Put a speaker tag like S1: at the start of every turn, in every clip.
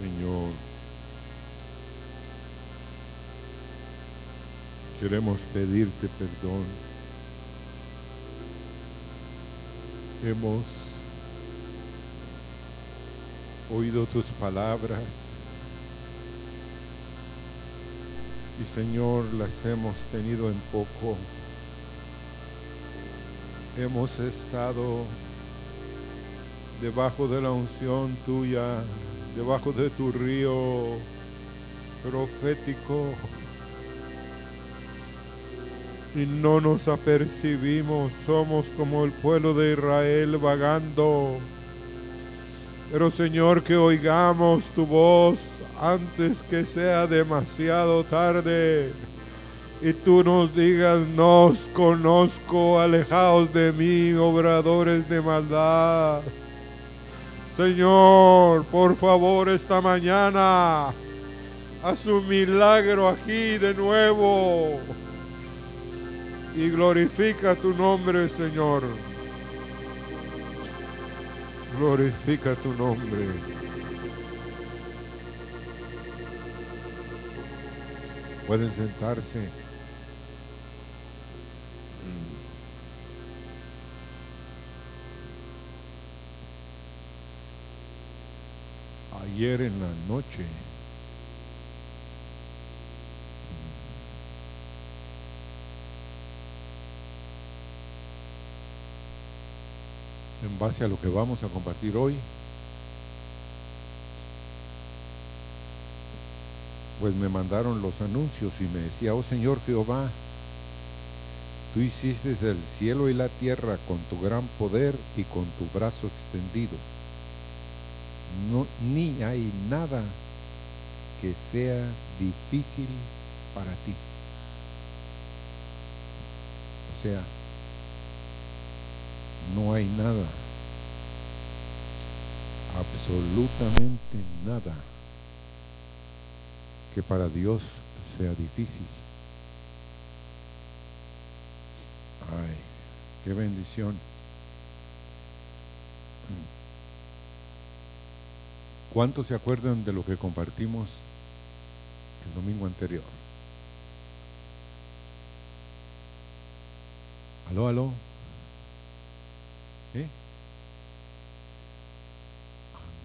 S1: Señor. Queremos pedirte perdón. Hemos oído tus palabras y Señor las hemos tenido en poco. Hemos estado debajo de la unción tuya, debajo de tu río profético. Y no nos apercibimos, somos como el pueblo de Israel vagando. Pero Señor, que oigamos tu voz antes que sea demasiado tarde. Y tú nos digas, nos conozco, alejaos de mí, obradores de maldad. Señor, por favor, esta mañana, haz un milagro aquí de nuevo. Y glorifica tu nombre, Señor. Glorifica tu nombre. Pueden sentarse. Ayer en la noche en base a lo que vamos a compartir hoy, pues me mandaron los anuncios y me decía, oh Señor Jehová, tú hiciste el cielo y la tierra con tu gran poder y con tu brazo extendido. No, ni hay nada que sea difícil para ti. O sea, no hay nada, absolutamente nada que para Dios sea difícil. Ay, qué bendición. ¿Cuántos se acuerdan de lo que compartimos el domingo anterior? Aló, aló. ¿Eh?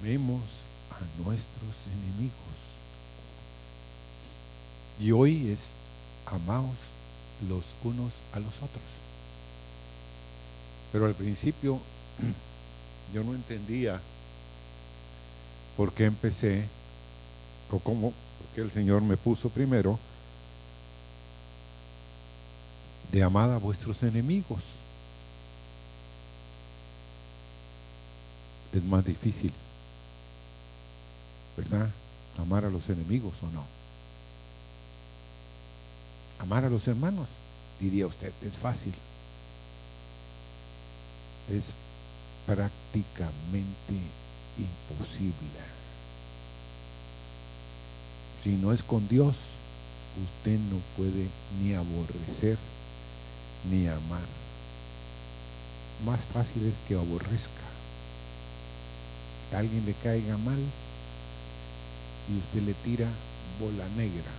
S1: Amemos a nuestros enemigos. Y hoy es amaos los unos a los otros. Pero al principio yo no entendía por qué empecé o cómo, porque el Señor me puso primero de amar a vuestros enemigos. Es más difícil, ¿verdad? Amar a los enemigos o no. Amar a los hermanos, diría usted, es fácil. Es prácticamente imposible. Si no es con Dios, usted no puede ni aborrecer ni amar. Más fácil es que aborrezca. Que alguien le caiga mal y usted le tira bola negra.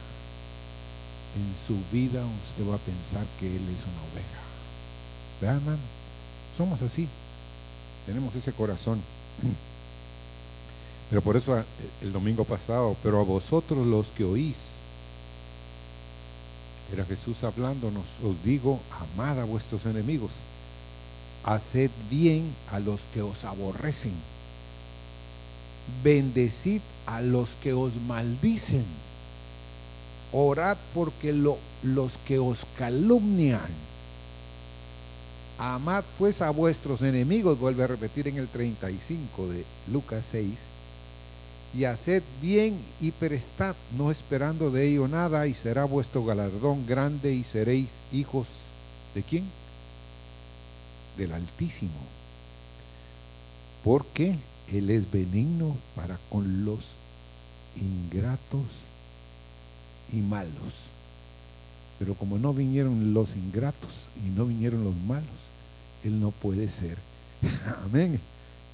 S1: En su vida usted va a pensar que él es una oveja. ¿Verdad, hermano? Somos así. Tenemos ese corazón. Pero por eso el domingo pasado, pero a vosotros los que oís, era Jesús hablándonos, os digo, amad a vuestros enemigos, haced bien a los que os aborrecen, bendecid a los que os maldicen, orad porque los que os calumnian, amad pues a vuestros enemigos, vuelve a repetir en el 35 de Lucas 6, y haced bien y prestad, no esperando de ello nada, y será vuestro galardón grande y seréis hijos de quién? Del Altísimo. Porque Él es benigno para con los ingratos y malos. Pero como no vinieron los ingratos y no vinieron los malos, Él no puede ser, amén,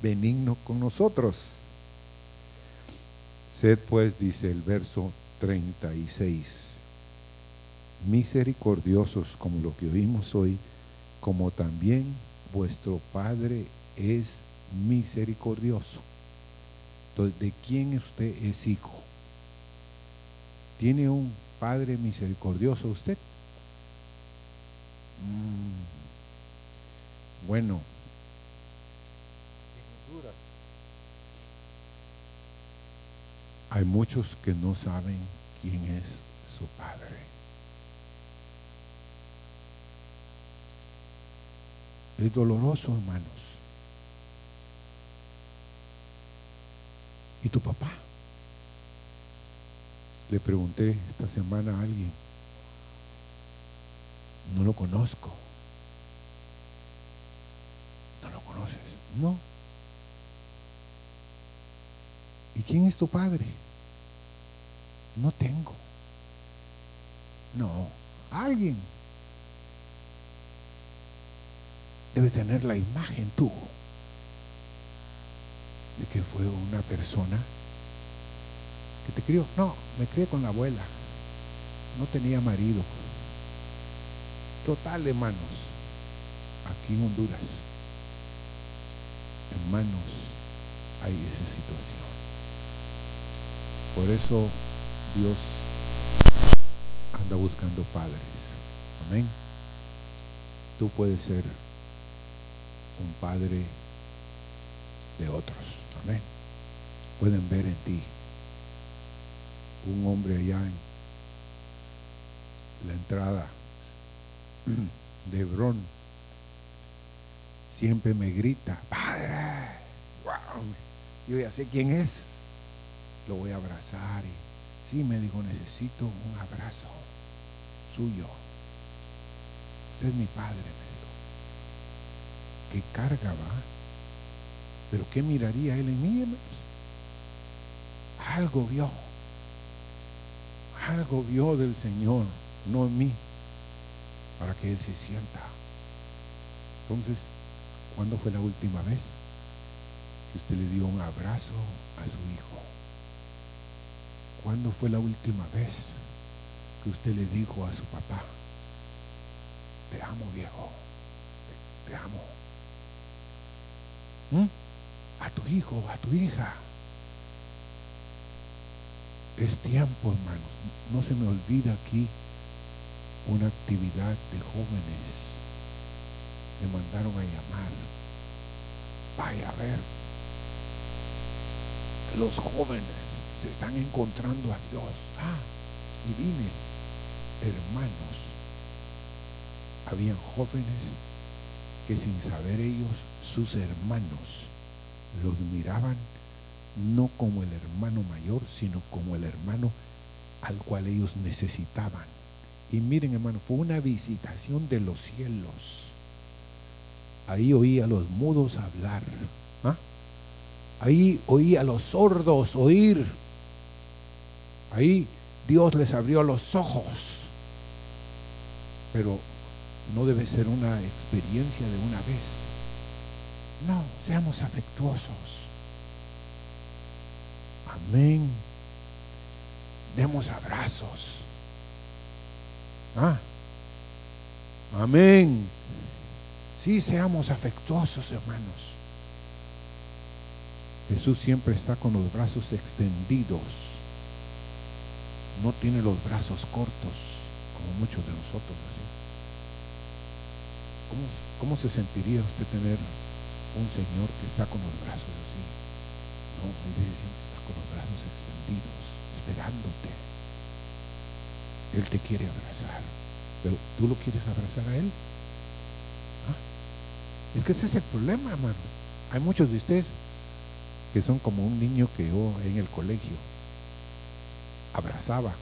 S1: benigno con nosotros. Sed pues, dice el verso 36, misericordiosos como lo que oímos hoy, como también vuestro Padre es misericordioso. Entonces, ¿de quién usted es hijo? ¿Tiene un Padre misericordioso usted? Mm. Bueno, hay muchos que no saben quién es su Padre. Es doloroso, hermanos. ¿Y tu papá? Le pregunté esta semana a alguien. No lo conozco. ¿No lo conoces? No. ¿Y quién es tu padre? No tengo. No, alguien debe tener la imagen tú de que fue una persona que te crió. No, me crié con la abuela. No tenía marido. Total, hermanos, aquí en Honduras, hermanos, hay esa situación. Por eso Dios anda buscando padres. Amén. Tú puedes ser un padre de otros. Amén. Pueden ver en ti un hombre allá en la entrada de Hebrón. Siempre me grita, Padre. Yo ya sé quién es. Lo voy a abrazar. Y sí, me dijo, necesito un abrazo suyo. Usted es mi padre, me dijo. ¿Qué carga va? Pero ¿qué miraría él en mí, hermanos? Algo vio. Algo vio del Señor, no en mí, para que Él se sienta. Entonces, ¿cuándo fue la última vez que usted le dio un abrazo a su hijo? ¿Cuándo fue la última vez que usted le dijo a su papá, te amo viejo, te, amo? ¿Mm? a tu hijo, a tu hija. Es tiempo, hermanos. No se me olvida aquí una actividad de jóvenes. Me mandaron a llamar. Vaya a ver. Los jóvenes se están encontrando a Dios. Ah, y vine, hermanos. Habían jóvenes que sin saber ellos, sus hermanos, los miraban no como el hermano mayor, sino como el hermano al cual ellos necesitaban. Y miren hermano, fue una visitación de los cielos. Ahí oí a los mudos hablar. ¿ah? Ahí oí a los sordos oír. Ahí Dios les abrió los ojos. Pero no debe ser una experiencia de una vez no, seamos afectuosos. Amén. Demos abrazos. Ah. Amén. Sí, seamos afectuosos, hermanos. Jesús siempre está con los brazos extendidos. No tiene los brazos cortos, como muchos de nosotros. ¿Cómo, ¿Cómo se sentiría usted tener un Señor que está con los brazos así. No, Él está con los brazos extendidos, esperándote. Él te quiere abrazar. Pero ¿tú lo quieres abrazar a Él? ¿Ah? Es que ese es el problema, hermano. Hay muchos de ustedes que son como un niño que yo en el colegio abrazaba.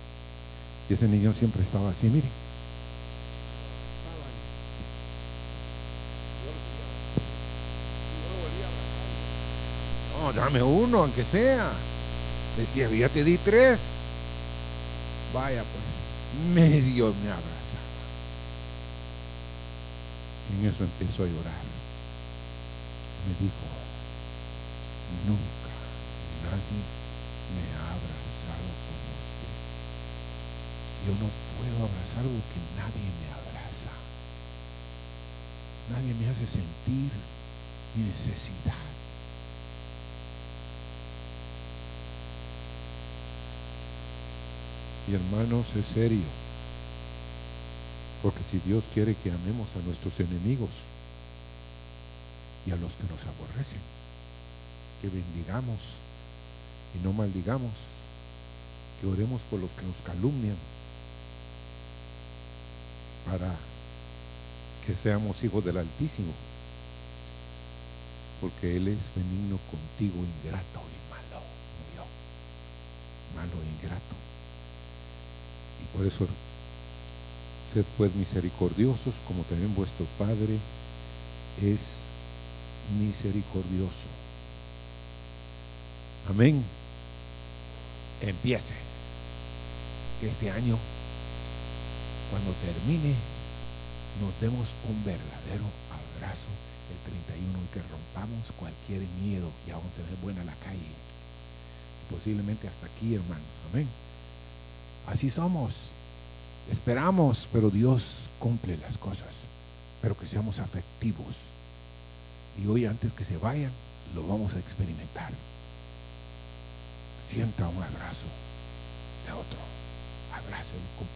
S1: Y ese niño siempre estaba así, mire dame uno, aunque sea. Decía, ya te di tres. Vaya pues, medio me abrazaba. Y en eso empezó a llorar. Me dijo, nunca nadie Yo no puedo abrazar algo que nadie me abraza. Nadie me hace sentir mi necesidad. Y hermanos, es serio. Porque si Dios quiere que amemos a nuestros enemigos y a los que nos aborrecen, que bendigamos y no maldigamos, que oremos por los que nos calumnian, para que seamos hijos del Altísimo, porque Él es benigno contigo, ingrato y malo, malo e ingrato. Y por eso, sed pues misericordiosos, como también vuestro Padre es misericordioso. Amén. Empiece. Este año, cuando termine, nos demos un verdadero abrazo el 31 y que rompamos cualquier miedo y aún se ve buena la calle. posiblemente hasta aquí, hermanos. Amén. Así somos. Esperamos, pero Dios cumple las cosas. Pero que seamos afectivos. Y hoy antes que se vayan, lo vamos a experimentar. Sienta un abrazo de otro. Abrazo con,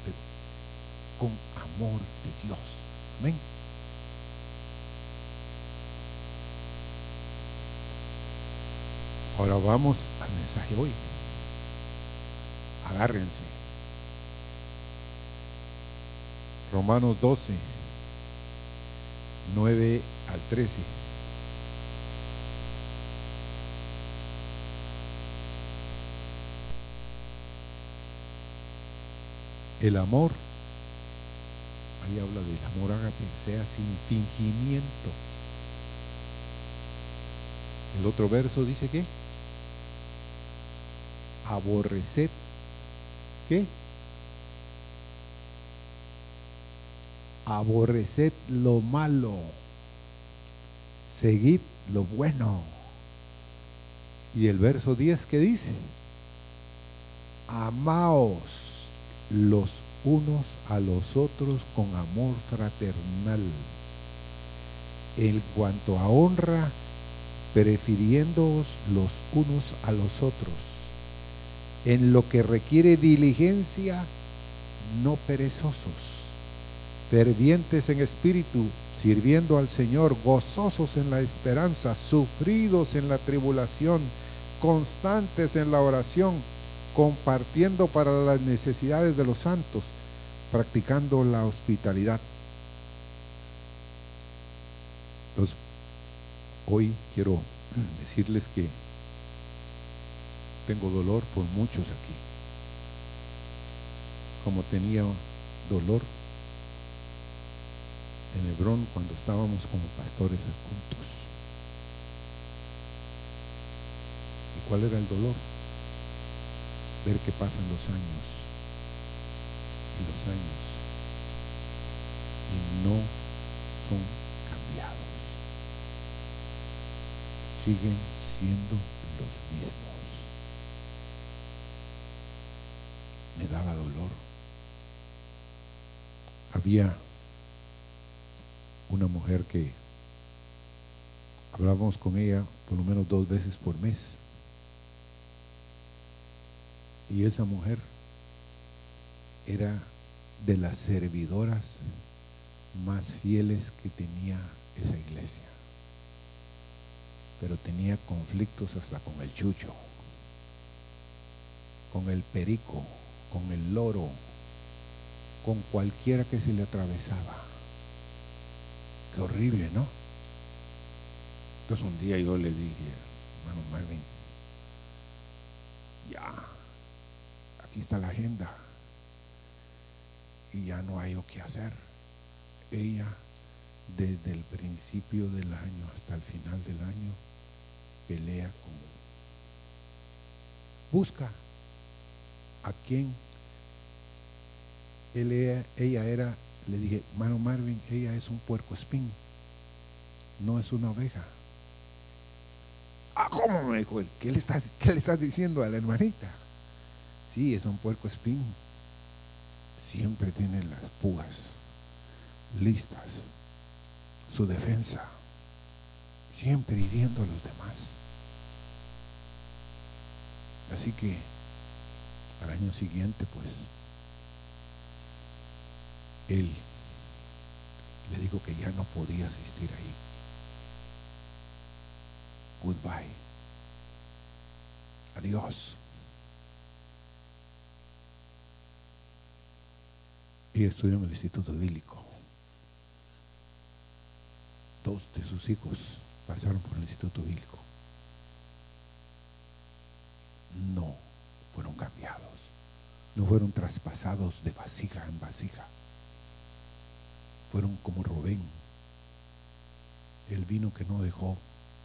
S1: con amor de Dios. Amén. Ahora vamos al mensaje hoy. Agárrense. Romanos 12, 9 al 13. El amor, habla del amor, hágate, sea sin fingimiento. El otro verso dice que aborreced, ¿qué? Aborreced lo malo, seguid lo bueno. Y el verso 10 que dice, amaos los unos a los otros con amor fraternal. En cuanto a honra, prefiriéndoos los unos a los otros. En lo que requiere diligencia, no perezosos, fervientes en espíritu, sirviendo al Señor, gozosos en la esperanza, sufridos en la tribulación, constantes en la oración, compartiendo para las necesidades de los santos, practicando la hospitalidad. Entonces, hoy quiero decirles que tengo dolor por muchos aquí, como tenía dolor en Hebrón cuando estábamos como pastores juntos. ¿Y cuál era el dolor? Ver que pasan los años y los años y no son cambiados. Siguen siendo los mismos. Me daba dolor. Había una mujer que hablábamos con ella por lo menos dos veces por mes. Y esa mujer era de las servidoras más fieles que tenía esa iglesia. Pero tenía conflictos hasta con el chucho, con el perico, con el loro, con cualquiera que se le atravesaba. Qué horrible, ¿no? Entonces un día yo le dije, hermano Marvin, ya, aquí está la agenda y ya no hay o qué hacer. Ella, desde el principio del año hasta el final del año, pelea con... Busca a quien él, ella era, le dije, mano Marvin, ella es un puerco espín, no es una oveja. Ah, ¿cómo me dijo él? ¿Qué le estás, qué le estás diciendo a la hermanita? Sí, es un puerco espín siempre tiene las púas listas, su defensa, siempre hiriendo a los demás. Así que al año siguiente, pues, él le dijo que ya no podía asistir ahí. Goodbye. Adiós. Y estudió en el Instituto Bíblico. Dos de sus hijos pasaron por el Instituto Bíblico. No fueron cambiados. No fueron traspasados de vasija en vasija. Fueron como Rubén, el vino que no dejó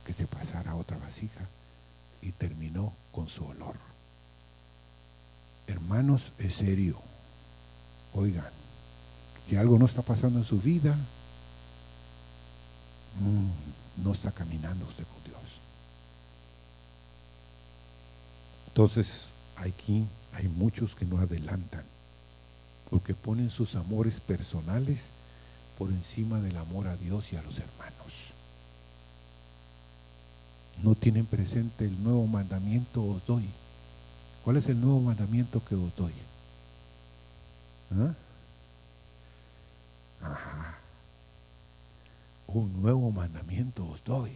S1: que se pasara a otra vasija y terminó con su olor. Hermanos, es serio. Oigan, si algo no está pasando en su vida, mm, no está caminando usted con Dios. Entonces, aquí hay muchos que no adelantan, porque ponen sus amores personales por encima del amor a Dios y a los hermanos. No tienen presente el nuevo mandamiento os doy. ¿Cuál es el nuevo mandamiento que os doy? ¿Ah? Ajá. Un nuevo mandamiento os doy.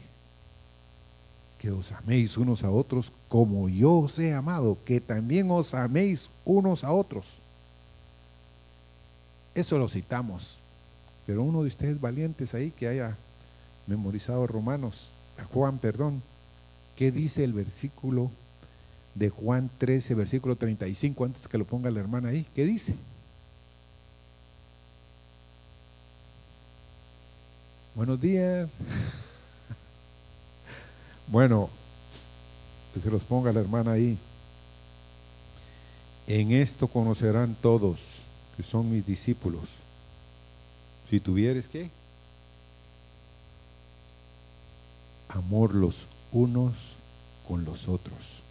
S1: Que os améis unos a otros como yo os he amado, que también os améis unos a otros. Eso lo citamos pero uno de ustedes valientes ahí que haya memorizado Romanos, Juan, perdón, ¿qué dice el versículo de Juan 13, versículo 35, antes que lo ponga la hermana ahí? ¿Qué dice? Buenos días. bueno, que se los ponga la hermana ahí. En esto conocerán todos que son mis discípulos si tuvieres qué? Amor los unos con los otros.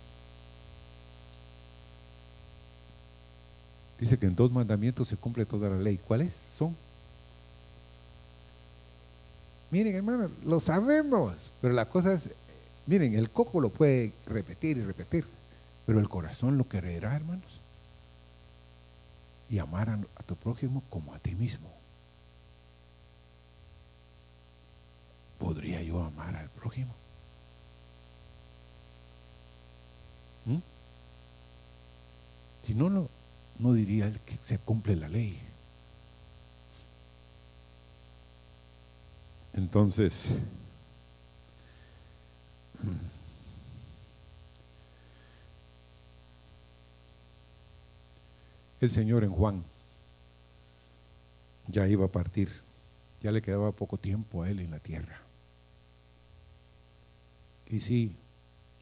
S1: Dice que en dos mandamientos se cumple toda la ley. ¿Cuáles son? Miren, hermano, lo sabemos, pero la cosa es, miren, el coco lo puede repetir y repetir, pero el corazón lo quererá, hermanos. Y amar a tu prójimo como a ti mismo. ¿podría yo amar al prójimo? ¿Mm? Si no, no, no diría que se cumple la ley. Entonces, el Señor en Juan ya iba a partir, ya le quedaba poco tiempo a él en la tierra. Y sí,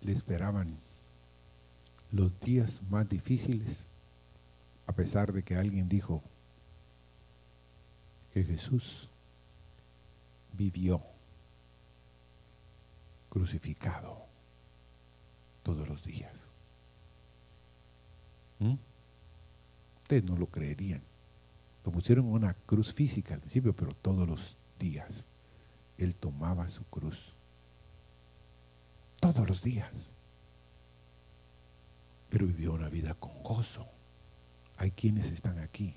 S1: le esperaban los días más difíciles, a pesar de que alguien dijo que Jesús vivió crucificado todos los días. ¿Mm? Ustedes no lo creerían. Lo pusieron en una cruz física al principio, pero todos los días Él tomaba su cruz todos los días. Pero vivió una vida con gozo. Hay quienes están aquí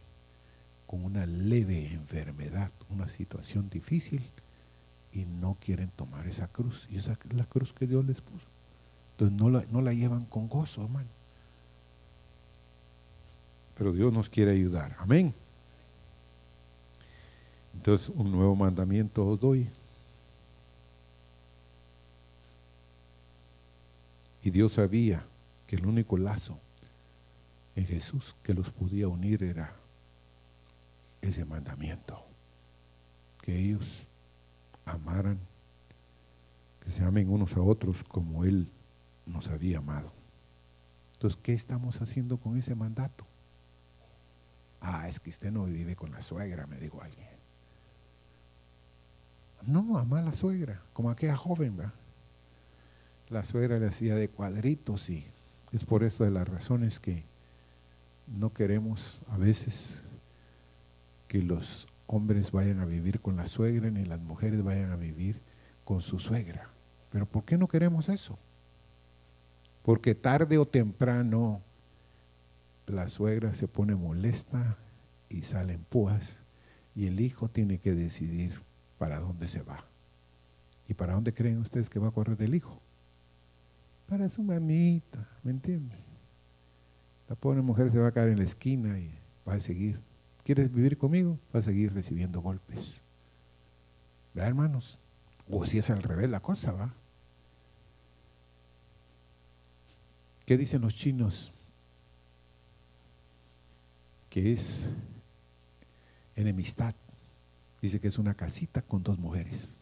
S1: con una leve enfermedad, una situación difícil y no quieren tomar esa cruz. Y esa es la cruz que Dios les puso. Entonces no la, no la llevan con gozo, hermano. Pero Dios nos quiere ayudar. Amén. Entonces un nuevo mandamiento os doy Y Dios sabía que el único lazo en Jesús que los podía unir era ese mandamiento. Que ellos amaran, que se amen unos a otros como Él nos había amado. Entonces, ¿qué estamos haciendo con ese mandato? Ah, es que usted no vive con la suegra, me dijo alguien. No, ama a la suegra, como aquella joven, ¿verdad? la suegra le hacía de cuadritos y es por eso de las razones que no queremos a veces que los hombres vayan a vivir con la suegra ni las mujeres vayan a vivir con su suegra. Pero ¿por qué no queremos eso? Porque tarde o temprano la suegra se pone molesta y salen púas y el hijo tiene que decidir para dónde se va. ¿Y para dónde creen ustedes que va a correr el hijo? Para su mamita, ¿me entienden? La pobre mujer se va a caer en la esquina y va a seguir. ¿Quieres vivir conmigo? Va a seguir recibiendo golpes. ¿Verdad, hermanos? O si es al revés la cosa, ¿va? ¿Qué dicen los chinos? Que es enemistad. Dice que es una casita con dos mujeres.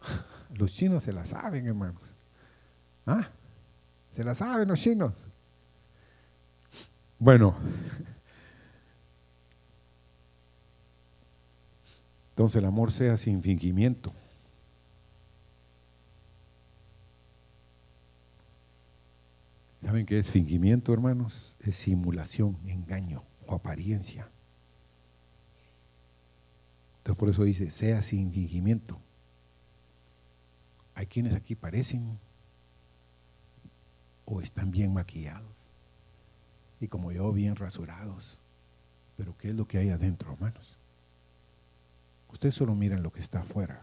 S1: Los chinos se la saben, hermanos. ¿Ah? Se la saben los chinos. Bueno. Entonces el amor sea sin fingimiento. ¿Saben qué es fingimiento, hermanos? Es simulación, engaño o apariencia. Entonces por eso dice, sea sin fingimiento. Hay quienes aquí parecen o están bien maquillados y como yo bien rasurados. Pero ¿qué es lo que hay adentro, hermanos? Ustedes solo miran lo que está afuera,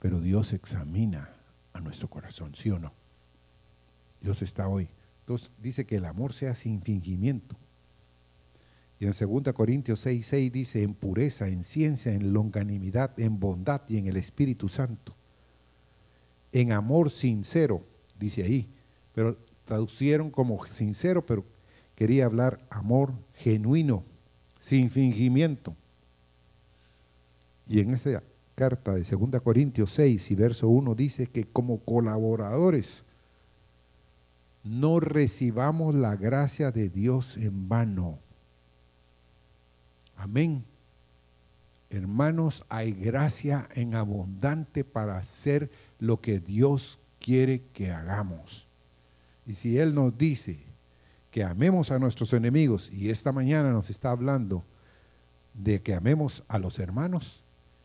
S1: pero Dios examina a nuestro corazón, ¿sí o no? Dios está hoy. Entonces dice que el amor sea sin fingimiento. Y en 2 Corintios 6, 6 dice, en pureza, en ciencia, en longanimidad, en bondad y en el Espíritu Santo. En amor sincero, dice ahí. Pero traducieron como sincero, pero quería hablar amor genuino, sin fingimiento. Y en esa carta de 2 Corintios 6 y verso 1 dice que como colaboradores no recibamos la gracia de Dios en vano Amén. Hermanos, hay gracia en abundante para hacer lo que Dios quiere que hagamos. Y si Él nos dice que amemos a nuestros enemigos, y esta mañana nos está hablando de que amemos a los hermanos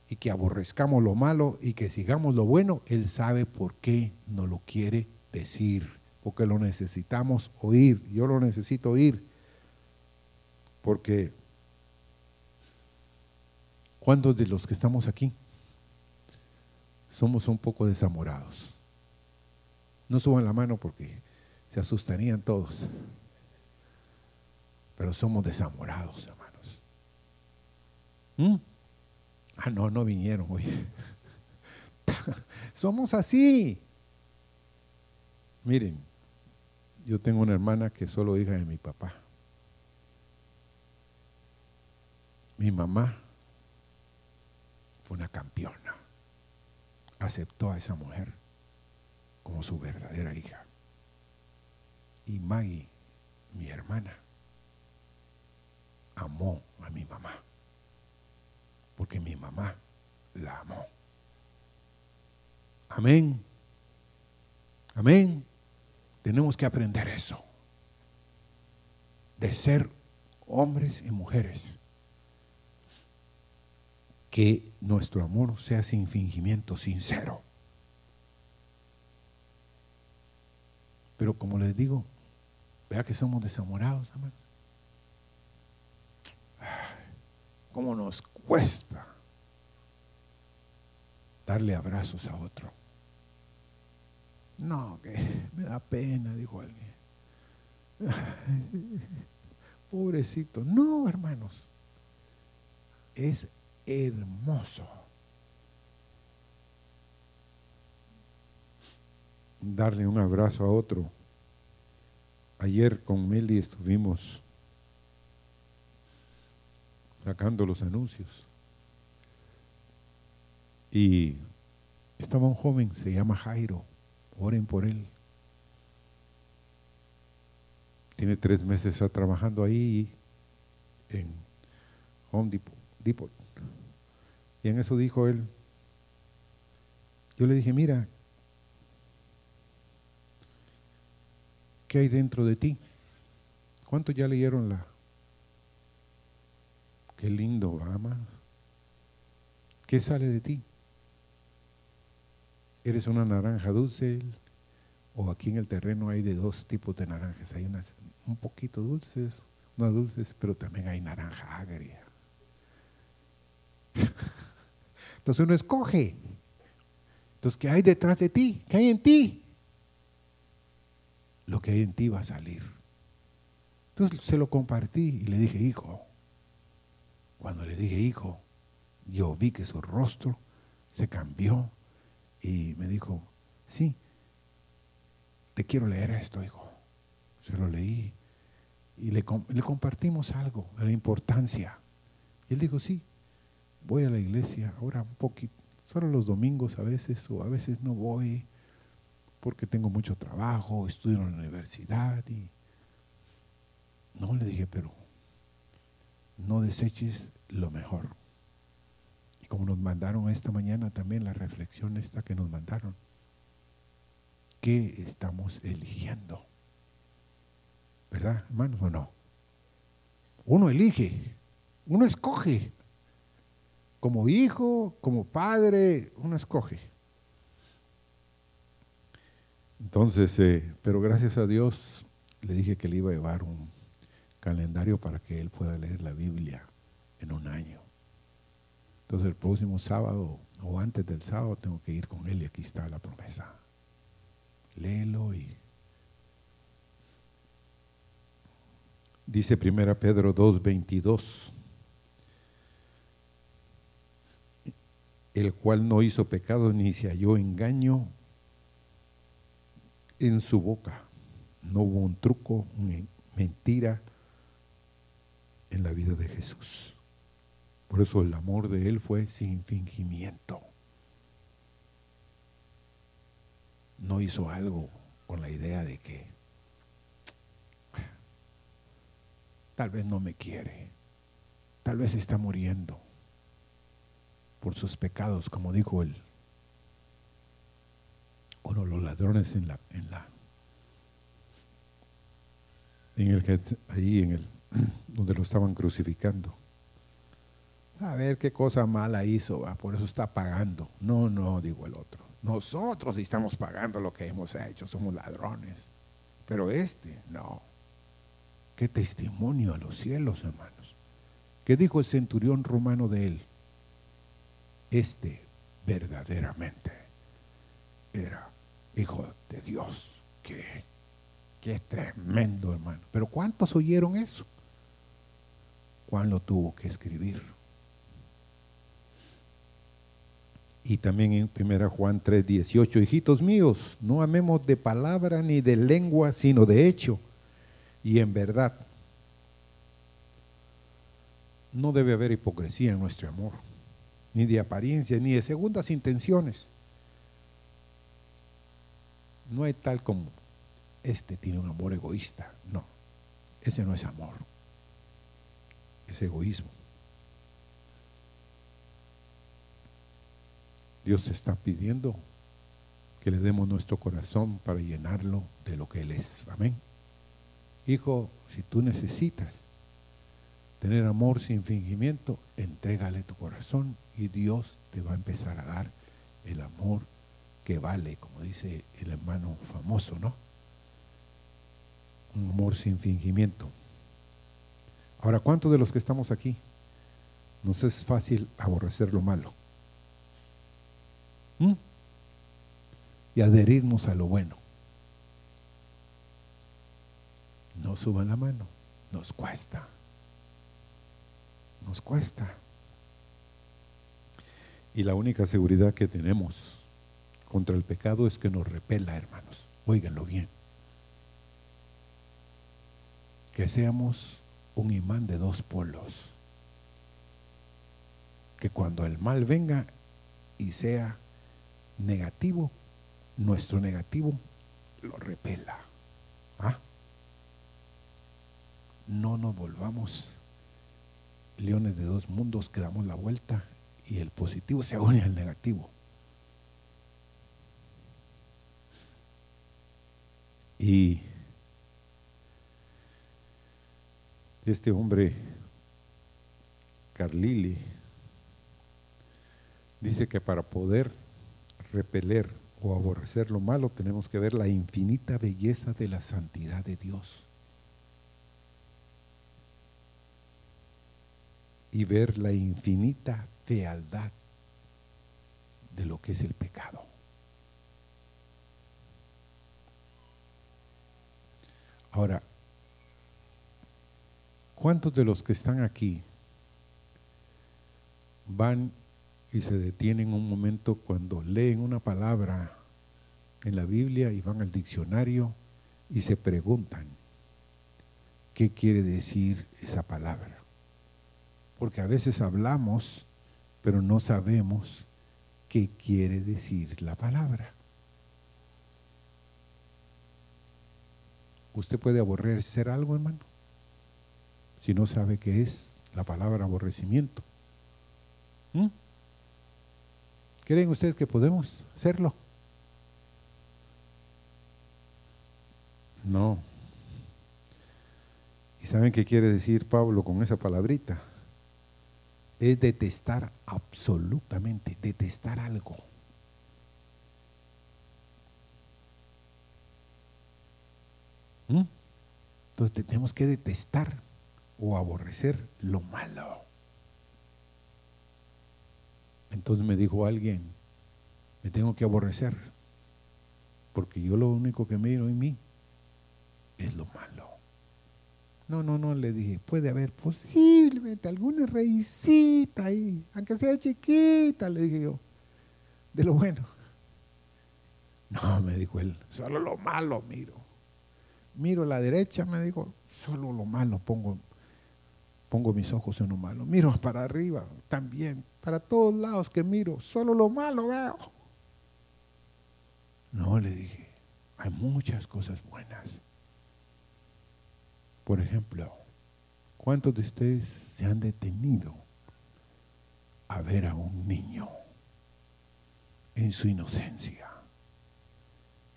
S1: y que aborrezcamos lo malo y que sigamos lo bueno, Él sabe por qué nos lo quiere decir, porque lo necesitamos oír. Yo lo necesito oír, porque ¿Cuántos de los que estamos aquí somos un poco desamorados? No suban la mano porque se asustarían todos. Pero somos desamorados, hermanos. ¿Mm? Ah, no, no vinieron hoy. somos así. Miren, yo tengo una hermana que es solo hija de mi papá. Mi mamá fue una campeona. Aceptó a esa mujer como su verdadera hija. Y Maggie, mi hermana, amó a mi mamá. Porque mi mamá la amó. Amén. Amén. Tenemos que aprender eso. De ser hombres y mujeres que nuestro amor sea sin fingimiento, sincero. Pero como les digo, vea que somos desamorados, hermanos. ¿Cómo nos cuesta darle abrazos a otro? No, que me da pena, dijo alguien. Pobrecito. No, hermanos. Es hermoso. Darle un abrazo a otro. Ayer con Meli estuvimos sacando los anuncios. Y estaba un joven, se llama Jairo. Oren por él. Tiene tres meses trabajando ahí en Home Depot. Y en eso dijo él, yo le dije, mira, ¿qué hay dentro de ti? ¿Cuántos ya leyeron la, Qué lindo, ama. ¿Qué sale de ti? ¿Eres una naranja dulce? O aquí en el terreno hay de dos tipos de naranjas. Hay unas un poquito dulces, unas dulces, pero también hay naranja agria. Entonces uno escoge. Entonces, ¿qué hay detrás de ti? ¿Qué hay en ti? Lo que hay en ti va a salir. Entonces se lo compartí y le dije, hijo, cuando le dije, hijo, yo vi que su rostro se cambió y me dijo, sí, te quiero leer esto, hijo. Se lo leí y le, compartimos algo de la importancia. Y él dijo, sí, voy a la iglesia, ahora un poquito, solo los domingos a veces, o a veces no voy porque tengo mucho trabajo, estudio en la universidad y no le dije, pero no deseches lo mejor. Y como nos mandaron esta mañana también la reflexión esta que nos mandaron, ¿qué estamos eligiendo? ¿Verdad, hermanos, o no? Uno elige, uno escoge como hijo, como padre, uno escoge. Entonces, eh, pero gracias a Dios le dije que le iba a llevar un calendario para que él pueda leer la Biblia en un año. Entonces el próximo sábado o antes del sábado tengo que ir con él y aquí está la promesa. Léelo y... Dice 1 Pedro 2.22 el cual no hizo pecado ni se halló engaño en su boca. No hubo un truco, una mentira en la vida de Jesús. Por eso el amor de Él fue sin fingimiento. No hizo algo con la idea de que tal vez no me quiere, tal vez está muriendo, por sus pecados, como dijo él. Uno los ladrones en la, en la, en el que ahí en el donde lo estaban crucificando. A ver qué cosa mala hizo, por eso está pagando. No, no, digo el otro. Nosotros estamos pagando lo que hemos hecho, somos ladrones. Pero este, no. Qué testimonio a los cielos, hermanos. ¿Qué dijo el centurión romano de él? este verdaderamente era hijo de Dios. Qué, qué tremendo, hermano. Pero ¿cuántos oyeron eso? Juan lo tuvo que escribir. Y también en 1 Juan 3, 18, hijitos míos, no amemos de palabra ni de lengua, sino de hecho y en verdad. No debe haber hipocresía en nuestro amor ni de apariencia, ni de segundas intenciones. No hay tal como este tiene un amor egoísta. No, ese no es amor, es egoísmo. Dios está pidiendo que le demos nuestro corazón para llenarlo de lo que Él es. Amén. Hijo, si tú necesitas tener amor sin fingimiento, entrégale tu corazón y Dios te va a empezar a dar el amor que vale, como dice el hermano famoso, ¿no? Un amor sin fingimiento. Ahora, ¿cuántos de los que estamos aquí nos es fácil aborrecer lo malo? ¿Mm? Y adherirnos a lo bueno. No suban la mano, nos cuesta. Nos cuesta. Y la única seguridad que tenemos contra el pecado es que nos repela, hermanos. Óiganlo bien. Que seamos un imán de dos polos. Que cuando el mal venga y sea negativo, nuestro negativo lo repela. ¿Ah? No nos volvamos leones de dos mundos que damos la vuelta y el positivo se une al negativo. Y este hombre Carlili dice que para poder repeler o aborrecer lo malo tenemos que ver la infinita belleza de la santidad de Dios. Y ver la infinita fealdad de lo que es el pecado. Ahora, ¿cuántos de los que están aquí van y se detienen un momento cuando leen una palabra en la Biblia y van al diccionario y se preguntan qué quiere decir esa palabra? Porque a veces hablamos, pero no sabemos qué quiere decir la palabra. Usted puede aborrecer algo, hermano, si no sabe qué es la palabra aborrecimiento. ¿Mm? ¿Creen ustedes que podemos hacerlo? No. ¿Y saben qué quiere decir Pablo con esa palabrita? Es detestar absolutamente, detestar algo. ¿Mm? Entonces tenemos que detestar o aborrecer lo malo. Entonces me dijo alguien, me tengo que aborrecer, porque yo lo único que miro en mí es lo malo. No, no, no, le dije, puede haber posiblemente alguna raicita ahí, aunque sea chiquita, le dije yo, de lo bueno. No, me dijo él, solo lo malo miro miro a la derecha, me dijo, solo lo malo pongo, pongo mis ojos en lo malo. Miro para arriba también, para todos lados que miro, solo lo malo veo. No, le dije, hay muchas cosas buenas. Por ejemplo, ¿cuántos de ustedes se han detenido a ver a un niño en su inocencia,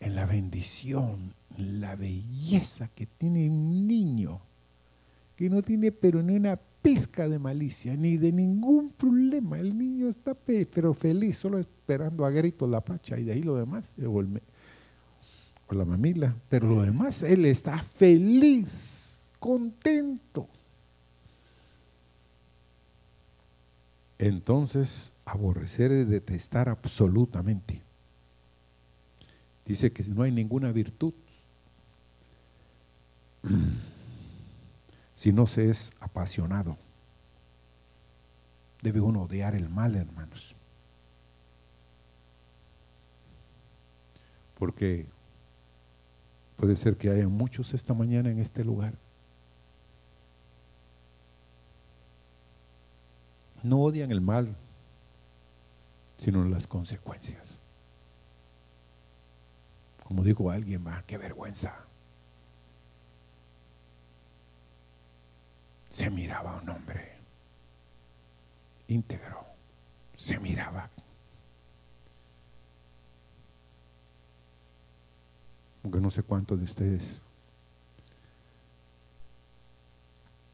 S1: en la bendición la belleza que tiene un niño, que no tiene pero ni una pizca de malicia, ni de ningún problema. El niño está pero feliz, solo esperando a gritos la pacha y de ahí lo demás, o, o la mamila, pero lo demás, él está feliz, contento. Entonces, aborrecer es detestar absolutamente. Dice que no hay ninguna virtud, si no se es apasionado. Debe uno odiar el mal, hermanos. Porque puede ser que haya muchos esta mañana en este lugar. No odian el mal, sino las consecuencias. Como dijo alguien, va, qué vergüenza. Se miraba un hombre íntegro, se miraba. Aunque no sé cuántos de ustedes,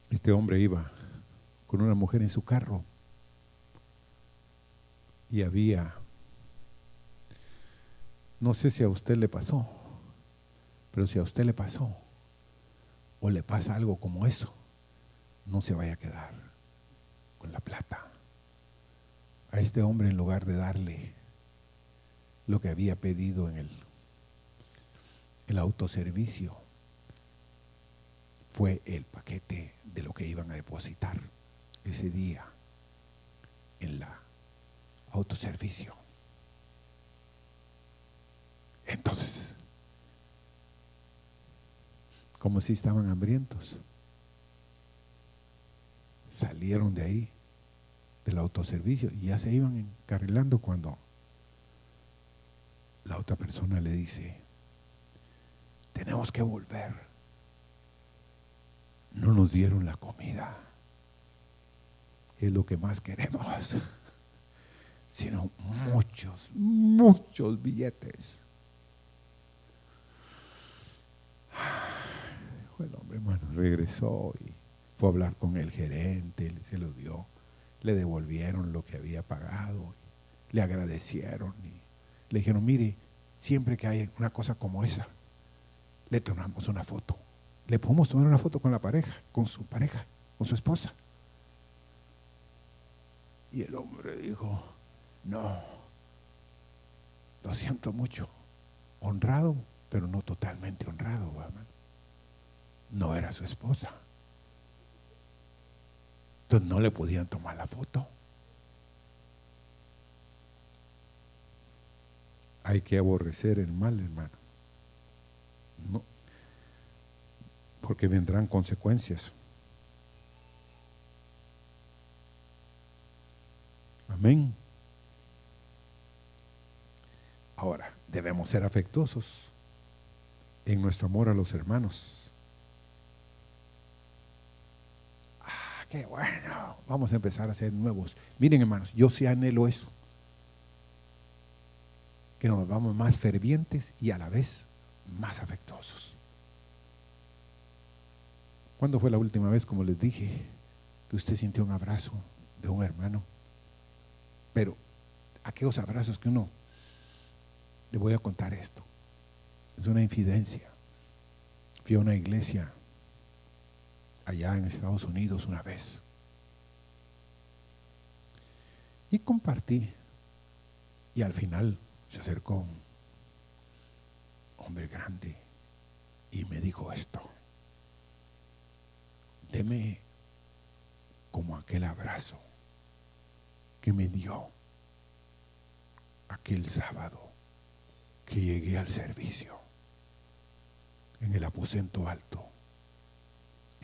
S1: este hombre iba con una mujer en su carro y había, no sé si a usted le pasó, pero si a usted le pasó o le pasa algo como eso, no se vaya a quedar con la plata. A este hombre en lugar de darle lo que había pedido en el, el autoservicio, fue el paquete de lo que iban a depositar ese día en la autoservicio. Entonces, como si estaban hambrientos salieron de ahí, del autoservicio, y ya se iban encarrilando cuando la otra persona le dice, tenemos que volver. No nos dieron la comida, que es lo que más queremos, sino muchos, muchos billetes. El hombre, hermano, regresó y a hablar con el gerente, se lo dio. le devolvieron lo que había pagado, le agradecieron y le dijeron, mire, siempre que hay una cosa como esa, le tomamos una foto. Le podemos tomar una foto con la pareja, con su pareja, con su esposa. Y el hombre dijo, no, lo siento mucho, honrado, pero no totalmente honrado, No era su esposa. Entonces no le podían tomar la foto. Hay que aborrecer el mal, hermano. No. Porque vendrán consecuencias. Amén. Ahora, debemos ser afectuosos en nuestro amor a los hermanos. Ah, bueno. Vamos a empezar a ser nuevos. Miren, hermanos, yo sí anhelo eso. Que nos vamos más fervientes y a la vez más afectuosos. ¿Cuándo fue la última vez, como les dije, que usted sintió un abrazo de un hermano? Pero aquellos abrazos que uno, le voy a contar esto, es una infidencia. Fui a una iglesia allá en Estados Unidos una vez y compartí. Y al final se acercó un hombre grande y me dijo esto. Deme como aquel abrazo que me dio aquel sábado que llegué al servicio en el aposento alto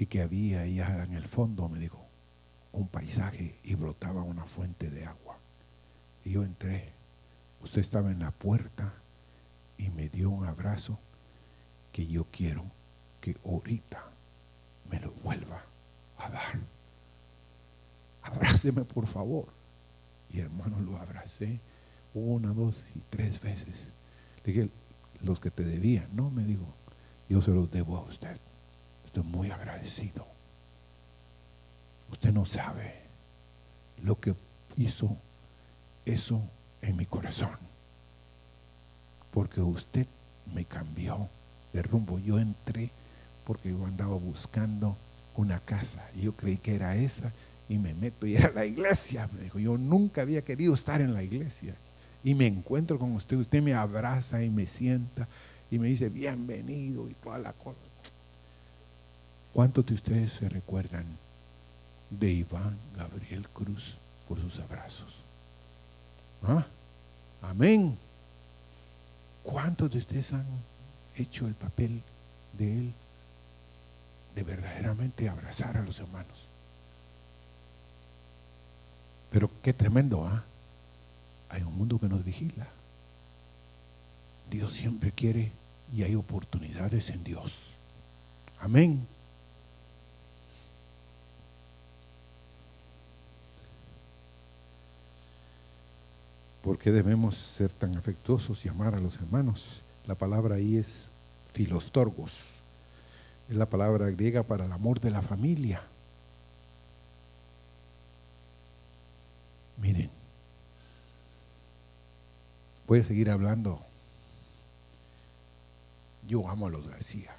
S1: y que había allá en el fondo, me dijo, un paisaje y brotaba una fuente de agua. Y yo entré, usted estaba en la puerta y me dio un abrazo que yo quiero que ahorita me lo vuelva a dar. Abráceme por favor. Y hermano, lo abracé una, dos y tres veces. Le dije, los que te debían, no, me dijo, yo se los debo a usted. Estoy muy agradecido. Usted no sabe lo que hizo eso en mi corazón. Porque usted me cambió de rumbo. Yo entré porque yo andaba buscando una casa. Y yo creí que era esa y me meto y era la iglesia. Me dijo, yo nunca había querido estar en la iglesia. Y me encuentro con usted, usted me abraza y me sienta y me dice, bienvenido y toda la cosa. ¿Cuántos de ustedes se recuerdan de Iván Gabriel Cruz por sus abrazos? ¿Ah? Amén. ¿Cuántos de ustedes han hecho el papel de él de verdaderamente abrazar a los hermanos? Pero qué tremendo, ¿ah? Hay un mundo que nos vigila. Dios siempre quiere y hay oportunidades en Dios. Amén. ¿Por qué debemos ser tan afectuosos y amar a los hermanos? La palabra ahí es filostorgos. Es la palabra griega para el amor de la familia. Miren, voy a seguir hablando. Yo amo a los García,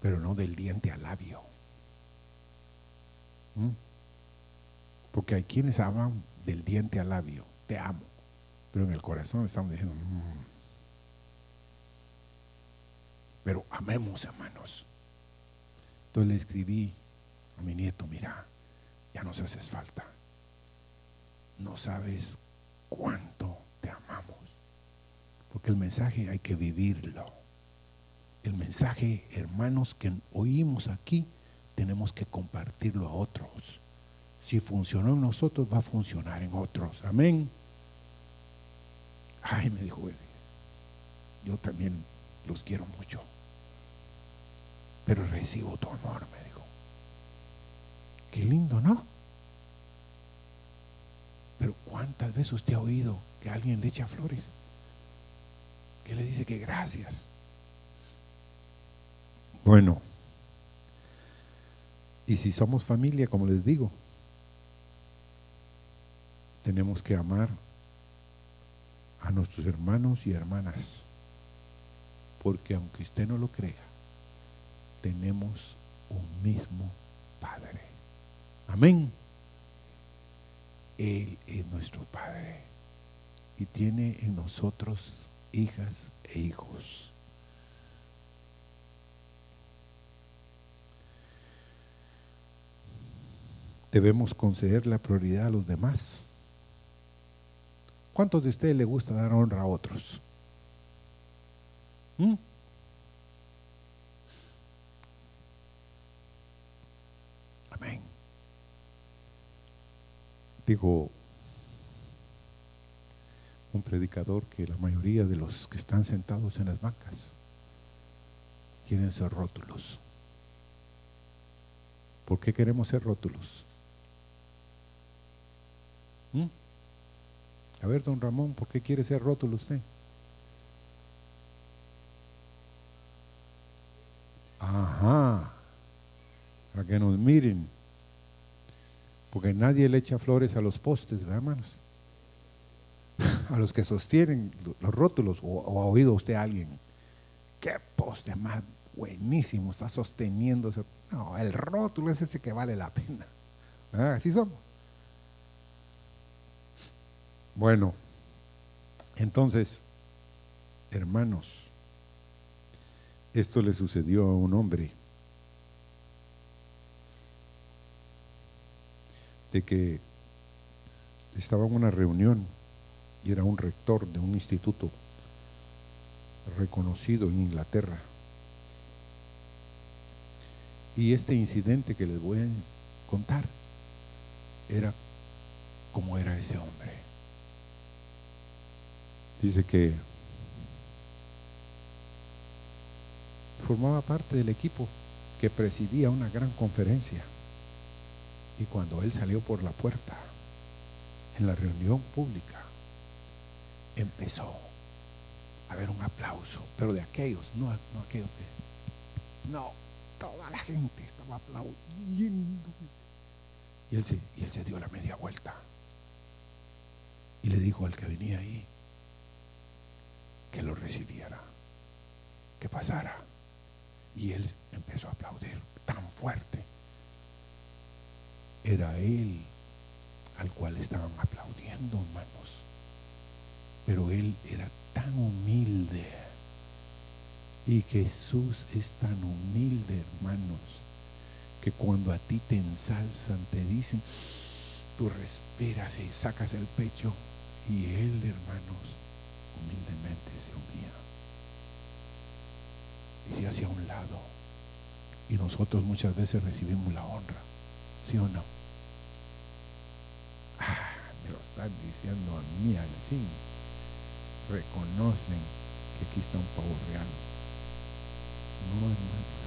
S1: pero no del diente al labio. ¿Mm? Porque hay quienes aman del diente al labio, te amo, pero en el corazón estamos diciendo, mm". pero amemos hermanos. Entonces le escribí a mi nieto, mira, ya nos haces falta. No sabes cuánto te amamos. Porque el mensaje hay que vivirlo. El mensaje, hermanos, que oímos aquí, tenemos que compartirlo a otros. Si funcionó en nosotros, va a funcionar en otros. Amén. Ay, me dijo él, yo también los quiero mucho. Pero recibo tu amor, me dijo. Qué lindo, ¿no? Pero ¿cuántas veces usted ha oído que alguien le echa flores? Que le dice que gracias. Bueno, Y si somos familia, como les digo, tenemos que amar a nuestros hermanos y hermanas. Porque aunque usted no lo crea, tenemos un mismo Padre. Amén. Él es nuestro Padre y tiene en nosotros hijas e hijos. Debemos conceder la prioridad a los demás. ¿Cuántos de ustedes le gusta dar honra a otros? ¿Mm? Amén. Digo, un predicador que la mayoría de los que están sentados en las bancas quieren ser rótulos. ¿Por qué queremos ser rótulos? ¿Mm? A ver, don Ramón, ¿por qué quiere ser rótulo usted? Ajá, para que nos miren. Porque nadie le echa flores a los postes, ¿verdad, hermanos? a los que sostienen los rótulos, o, ha oído usted a alguien, qué poste más buenísimo está sosteniendo. No, el rótulo es ese que vale la pena. Así somos. Bueno, entonces, hermanos, esto le sucedió a un hombre de que estaba en una reunión y era un rector de un instituto reconocido en Inglaterra. Y este incidente que les voy a contar era como era ese hombre. Dice que formaba parte del equipo que presidía una gran conferencia. Y cuando él salió por la puerta en la reunión pública, empezó a haber un aplauso, pero de aquellos, no, no aquellos que, no, toda la gente estaba aplaudiendo. Y él, se, y él se dio la media vuelta y le dijo al que venía ahí que lo recibiera, que pasara. Y él empezó a aplaudir tan fuerte. Era él al cual estaban aplaudiendo, hermanos. Pero él era tan humilde. Y Jesús es tan humilde, hermanos, que cuando a ti te ensalzan, te dicen, tú respiras y sacas el pecho. Y él, hermanos, humildemente se unía. Y se hacía a un lado. Y nosotros muchas veces recibimos la honra. ¿Sí o no? Ah, me lo están diciendo a mí al fin reconocen que aquí está un pavo real. No, hermanos.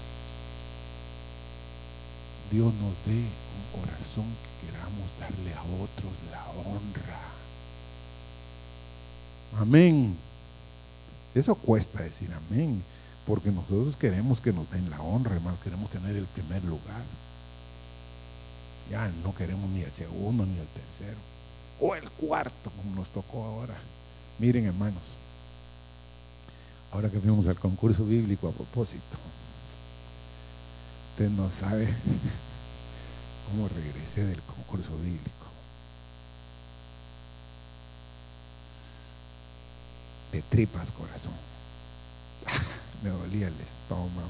S1: Dios nos dé un corazón que queramos darle a otros la honra. Amén. Eso cuesta decir amén, porque nosotros queremos que nos den la honra, hermano, queremos tener el primer lugar. Ya no queremos ni el segundo ni el tercero, o el cuarto, como nos tocó ahora. Miren, hermanos, ahora que fuimos al concurso bíblico a propósito, usted no sabe cómo regresé del concurso bíblico. De tripas, corazón. Me dolía el estómago.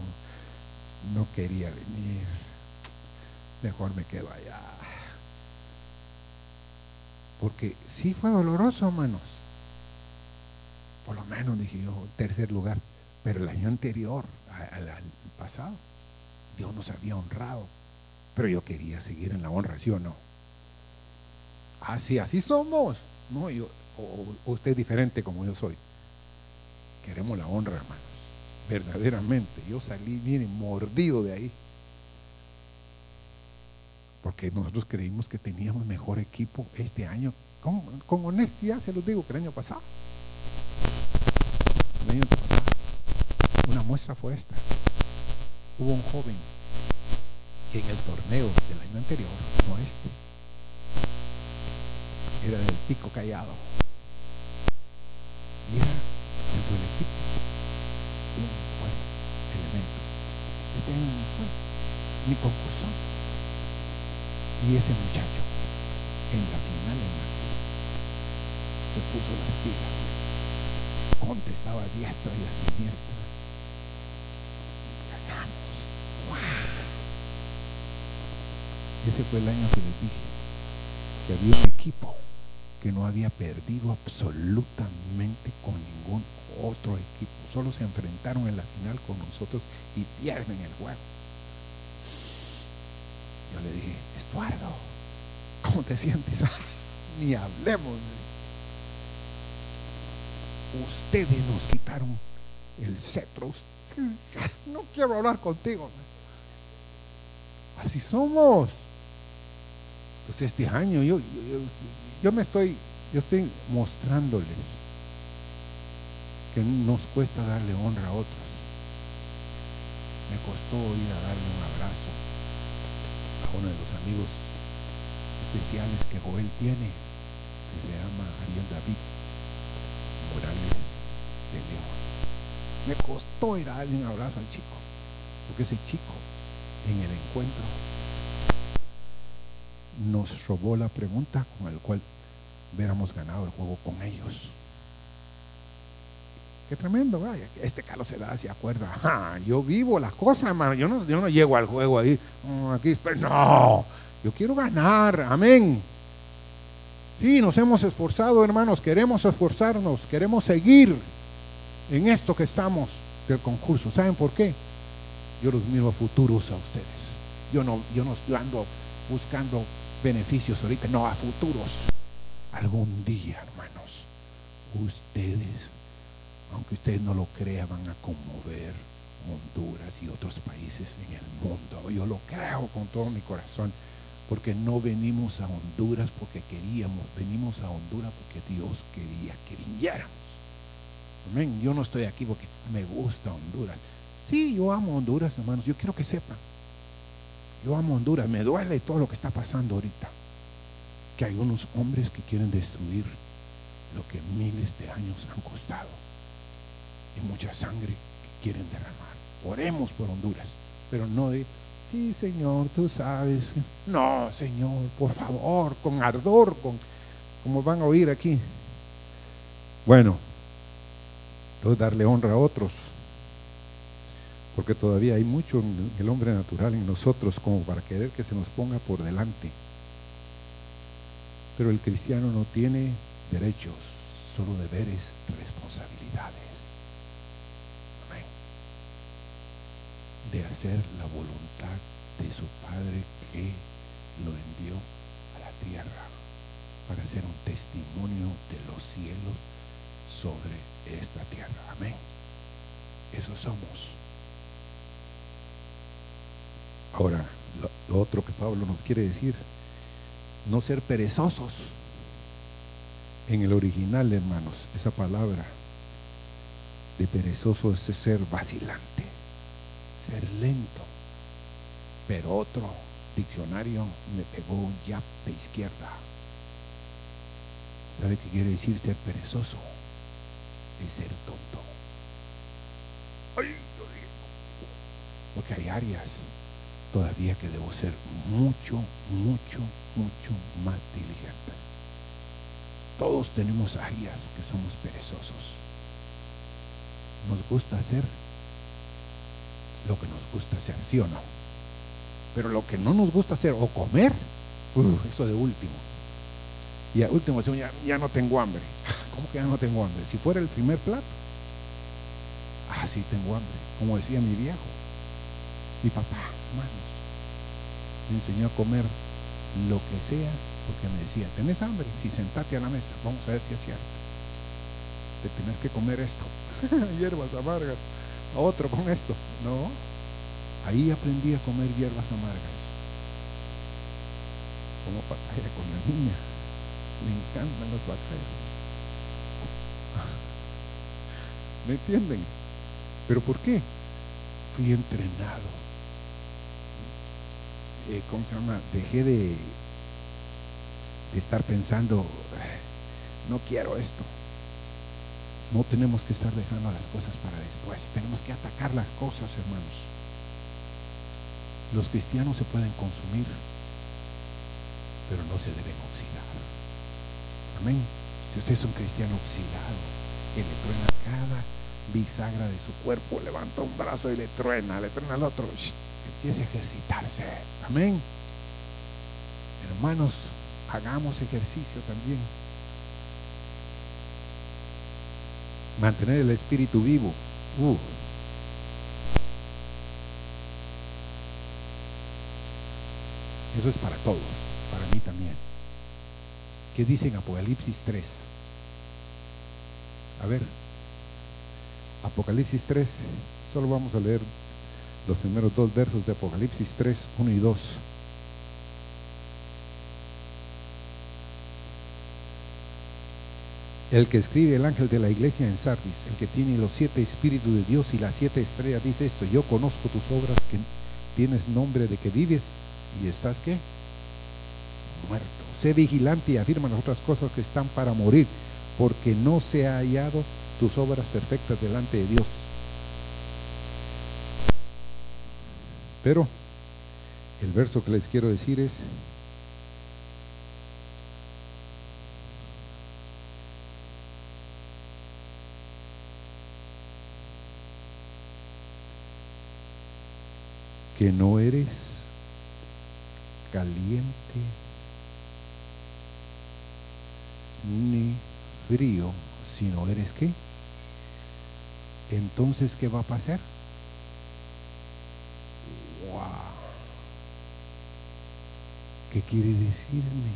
S1: No quería venir. Mejor me quedo allá. Porque sí fue doloroso, hermanos por lo menos dije yo, tercer lugar. Pero el año anterior, al, pasado, Dios nos había honrado. Pero yo quería seguir en la honra, ¿sí o no? Así, así somos. No, yo, o, usted es diferente como yo soy. Queremos la honra, hermanos. Verdaderamente. Yo salí, bien mordido de ahí. Porque nosotros creímos que teníamos mejor equipo este año. Con, con honestidad se los digo que el año pasado. Una muestra fue esta. Hubo un joven en el torneo del año anterior, no este. Era del pico callado. Y era dentro del equipo un buen elemento. Este año no fue ni concurso. Y ese muchacho, en la final en se puso las pilas, contestaba a diestra y a siniestra. Ganamos. Ese fue el año que les dije que había un equipo que no había perdido absolutamente con ningún otro equipo. Solo se enfrentaron en la final con nosotros y pierden el juego. Yo le dije, Estuardo, ¿cómo te sientes? Ni hablemos. Ustedes nos quitaron el cetro. No quiero hablar contigo. Así somos. Entonces este año yo, yo, me estoy, yo estoy mostrándoles que nos cuesta darle honra a otros. Me costó ir a darle un abrazo a uno de los amigos especiales que Joel tiene, que se llama Ariel David Morales de León. Me costó ir a darle un abrazo al chico, porque ese chico en el encuentro nos robó la pregunta con el cual hubiéramos ganado el juego con ellos. Qué tremendo, este Carlos se da se acuerda. yo vivo las cosas, hermano. Yo no, yo no llego al juego ahí. Aquí, no, yo quiero ganar. Amén. Sí, nos hemos esforzado, hermanos. Queremos esforzarnos. Queremos seguir en esto que estamos del concurso. ¿Saben por qué? Yo los miro futuros a ustedes. Yo no, yo no ando buscando beneficios ahorita, no, a futuros. Algún día, hermanos, ustedes, aunque ustedes no lo crean, van a conmover Honduras y otros países en el mundo. Yo lo creo con todo mi corazón, porque no venimos a Honduras porque queríamos, venimos a Honduras porque Dios quería que viniéramos. Amén. Yo no estoy aquí porque me gusta Honduras. Sí, yo amo Honduras, hermanos. Yo quiero que sepan yo amo Honduras, me duele todo lo que está pasando ahorita. Que hay unos hombres que quieren destruir lo que miles de años han costado. Y mucha sangre que quieren derramar. Oremos por Honduras, pero no de, sí Señor, tú sabes. No, Señor, por favor, con ardor, con como van a oír aquí. Bueno, entonces darle honra a otros porque todavía hay mucho en el hombre natural en nosotros como para querer que se nos ponga por delante. Pero el cristiano no tiene derechos, solo deberes, responsabilidades. Amén. De hacer la voluntad de su Padre que lo envió a la tierra para ser un testimonio de los cielos sobre esta tierra. Amén. Eso somos. Ahora, lo, otro que Pablo nos quiere decir, no ser perezosos. En el original, hermanos, esa palabra de perezoso es ser vacilante, ser lento. Pero otro diccionario me pegó un yap de izquierda. ¿Sabe qué quiere decir ser perezoso? Es ser tonto. Porque hay áreas todavía que debo ser mucho, mucho, mucho más diligente. Todos tenemos áreas que somos perezosos. Nos gusta hacer lo que nos gusta hacer, ¿sí o no? Pero lo que no nos gusta hacer o comer, eso de último. Y al último, ya, ya no tengo hambre. ¿Cómo que ya no tengo hambre? Si fuera el primer plato, ah, tengo hambre. Como decía mi viejo, mi papá, hermanos, me enseñó a comer lo que sea, porque me decía, ¿tenés hambre? Si sentate a la mesa, vamos a ver si es cierto. Te tenés que comer esto, hierbas amargas, a otro con esto. No, ahí aprendí a comer hierbas amargas. Como papaya con la niña. Me encantan los papayas. ¿Me entienden? ¿Pero por qué? Fui entrenado eh, ¿cómo se llama? Dejé de, de estar pensando, no quiero esto. No tenemos que estar dejando las cosas para después. Tenemos que atacar las cosas, hermanos. Los cristianos se pueden consumir, pero no se deben oxidar. Amén. Si usted es un cristiano oxidado, que le truena cada bisagra de su cuerpo, levanta un brazo y le truena, le truena al otro, empiece a ejercitarse. Amén. Hermanos, hagamos ejercicio también. Mantener el espíritu vivo. Uh. Eso es para todos, para mí también. ¿Qué dice en Apocalipsis 3? A ver, Apocalipsis 3, solo vamos a leer los primeros dos versos de Apocalipsis 3, 1 y 2. El que escribe el ángel de la iglesia en Sardis, el que tiene los siete espíritus de Dios y las siete estrellas, dice esto, yo conozco tus obras que tienes nombre de que vives y estás qué? Muerto. Sé vigilante y afirma las otras cosas que están para morir, porque no se ha hallado tus obras perfectas delante de Dios. Pero el verso que les quiero decir es, que no eres caliente ni frío, sino eres qué? Entonces, ¿qué va a pasar? ¿Qué quiere decirme?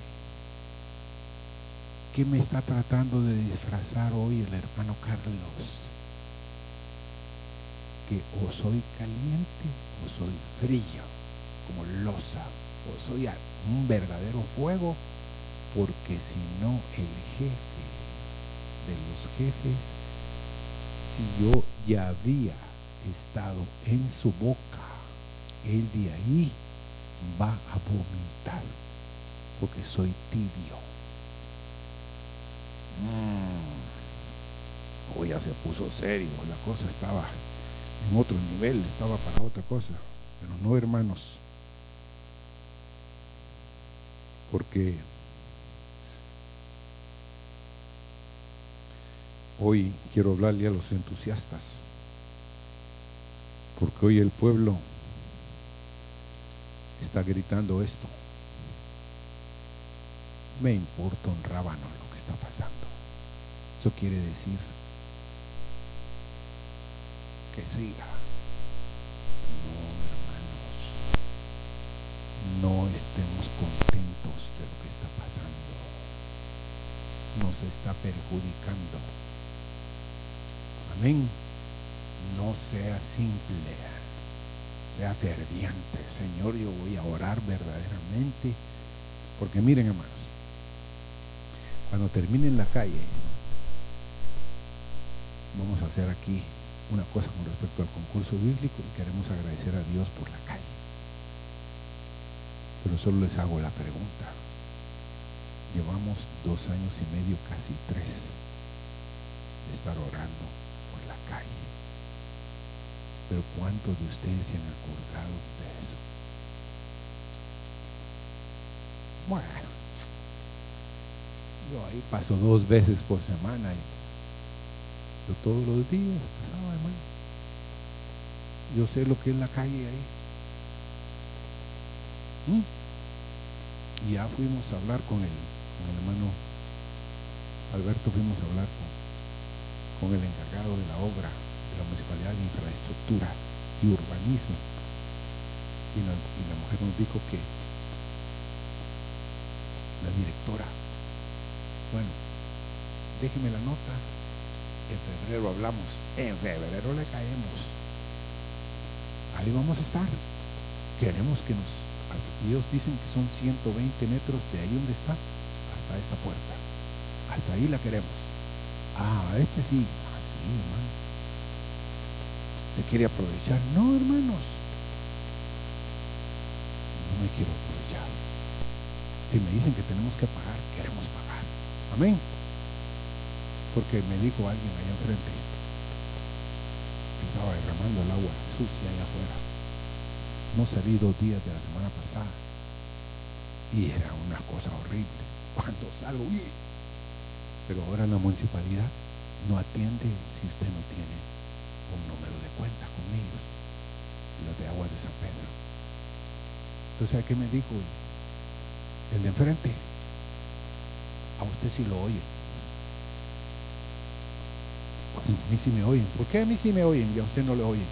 S1: ¿Qué me está tratando de disfrazar hoy el hermano Carlos? que o soy caliente o soy frío, como losa, o soy un verdadero fuego, porque si no el jefe de los jefes, si yo ya había estado en su boca, él de ahí va a vomitar, porque soy tibio. Mm. Hoy ya se puso serio, la cosa estaba en otro nivel, estaba para otra cosa, pero no hermanos, porque hoy quiero hablarle a los entusiastas, porque hoy el pueblo está gritando esto. Me importa un rábano lo que está pasando. Eso quiere decir siga. No, hermanos, no estemos contentos de lo que está pasando. Nos está perjudicando. Amén. No sea simple, sea ferviente. Señor, yo voy a orar verdaderamente. Porque miren, hermanos, cuando termine en la calle, vamos a hacer aquí una cosa con respecto al concurso bíblico y queremos agradecer a Dios por la calle. Pero solo les hago la pregunta. Llevamos dos años y medio, casi tres, de estar orando por la calle. Pero ¿cuántos de ustedes se han acordado de eso? Bueno, yo ahí paso dos veces por semana y todos los días pasaba, hermano. Yo sé lo que es la calle ahí. ¿Mm? Y ya fuimos a hablar con el, hermano Alberto, fuimos a hablar con, con el encargado de la obra la Municipalidad de Infraestructura y Urbanismo. Y la, y la mujer nos dijo que la directora, bueno, déjeme la nota, en febrero hablamos, en febrero le caemos. Ahí vamos a estar. Queremos que nos, ellos dicen que son 120 metros de ahí donde está hasta esta puerta. Hasta ahí la queremos. Ah, este sí. Así, ah, hermano. ¿Se quiere aprovechar? No, hermanos. No me quiero aprovechar. Si me dicen que tenemos que pagar, queremos pagar. Amén. Porque me dijo alguien allá enfrente que estaba derramando el agua sucia allá afuera. No salí dos días de la semana pasada y era una cosa horrible. Cuando salgo, pero ahora la municipalidad no atiende si usted no tiene un número de cuenta con ellos, los de agua de San Pedro. Entonces, ¿a qué me dijo? El de enfrente, a usted sí lo oye. A mí sí me oyen. ¿Por qué a mí sí me oyen y a usted no le oyen?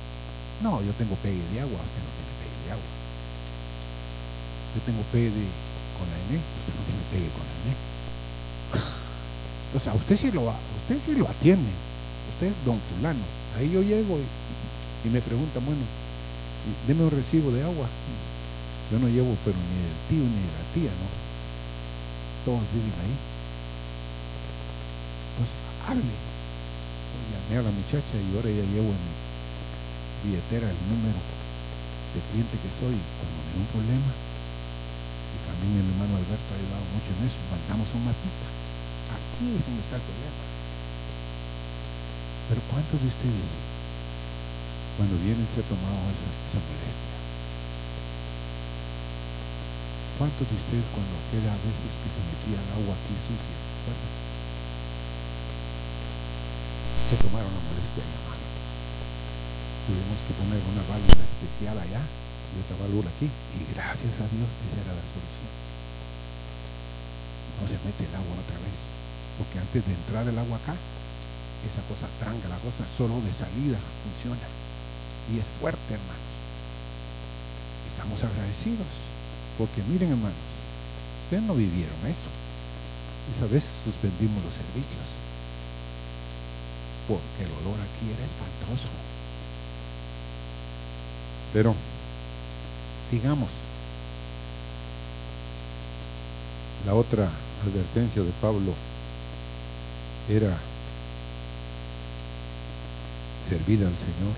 S1: No, yo tengo pegue de agua, usted no tiene pegue de agua. Yo tengo pegue con la N, usted no tiene pegue con la N. o sea, usted sí lo, usted sí lo atiende. Usted es don fulano. Ahí yo llego y, me pregunta, bueno, deme un recibo de agua. Yo no llevo, pero ni del tío ni de la tía, ¿no? Todos viven ahí. Pues hable. Yo llamé a la muchacha y ahora ya llevo en mi billetera el número de cliente que soy. Cuando me da un problema, y también el hermano Alberto ha ayudado mucho en eso, mandamos un mapita. Aquí es donde está el problema. Pero ¿cuántos de ustedes, cuando vienen, se ha tomado esa, molestia? ¿Cuántos de ustedes cuando queda a veces que se metía el agua aquí sucia, se tomaron la molestia de llamar? Tuvimos que poner una válvula especial allá y otra válvula aquí. Y gracias a Dios esa era la solución. No se mete el agua otra vez. Porque antes de entrar el agua acá, esa cosa tranca, la cosa solo de salida funciona. Y es fuerte, hermanos. Estamos agradecidos porque miren hermanos, ustedes no vivieron eso. Esa vez suspendimos los servicios. Porque el olor aquí era espantoso. Pero, sigamos. La otra advertencia de Pablo era servir al Señor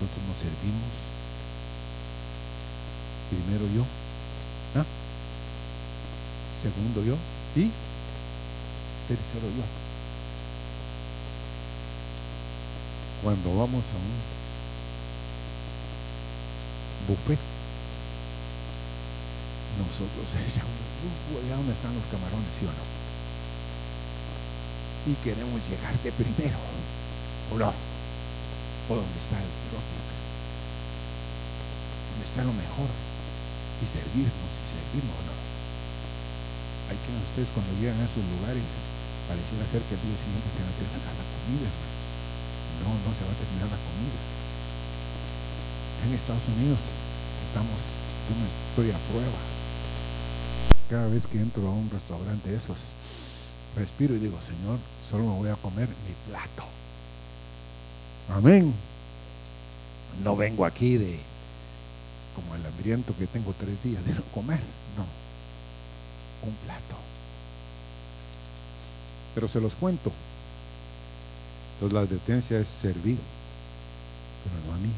S1: nosotros nos servimos. Primero yo, ¿ah? segundo yo y tercero yo. Cuando vamos a un buffet, nosotros echamos, allá donde están los camarones, ¿sí o no? Y queremos llegar de primero, ¿o no? donde está el propio, donde está lo mejor, y servirnos, y servirnos no. Hay que ustedes cuando llegan a esos lugares, pareciera ser que el día siguiente se va a terminar la comida, No, no se va a terminar la comida. En Estados Unidos estamos yo no estoy a prueba. Cada vez que entro a un restaurante de esos, respiro y digo, Señor, solo me voy a comer mi plato. Amén. No vengo aquí de como el hambriento que tengo tres días de no comer. No. Un plato. Pero se los cuento. Entonces la advertencia es servir, pero no a mí.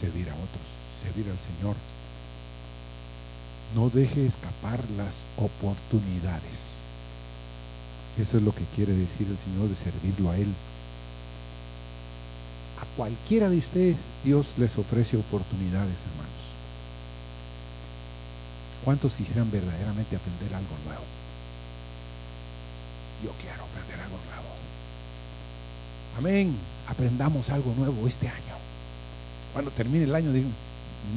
S1: Servir a otros, servir al Señor. No deje escapar las oportunidades. Eso es lo que quiere decir el Señor de servirlo a Él cualquiera de ustedes Dios les ofrece oportunidades, hermanos. ¿Cuántos quisieran verdaderamente aprender algo nuevo? Yo quiero aprender algo nuevo. Amén. Aprendamos algo nuevo este año. Cuando termine el año, digo,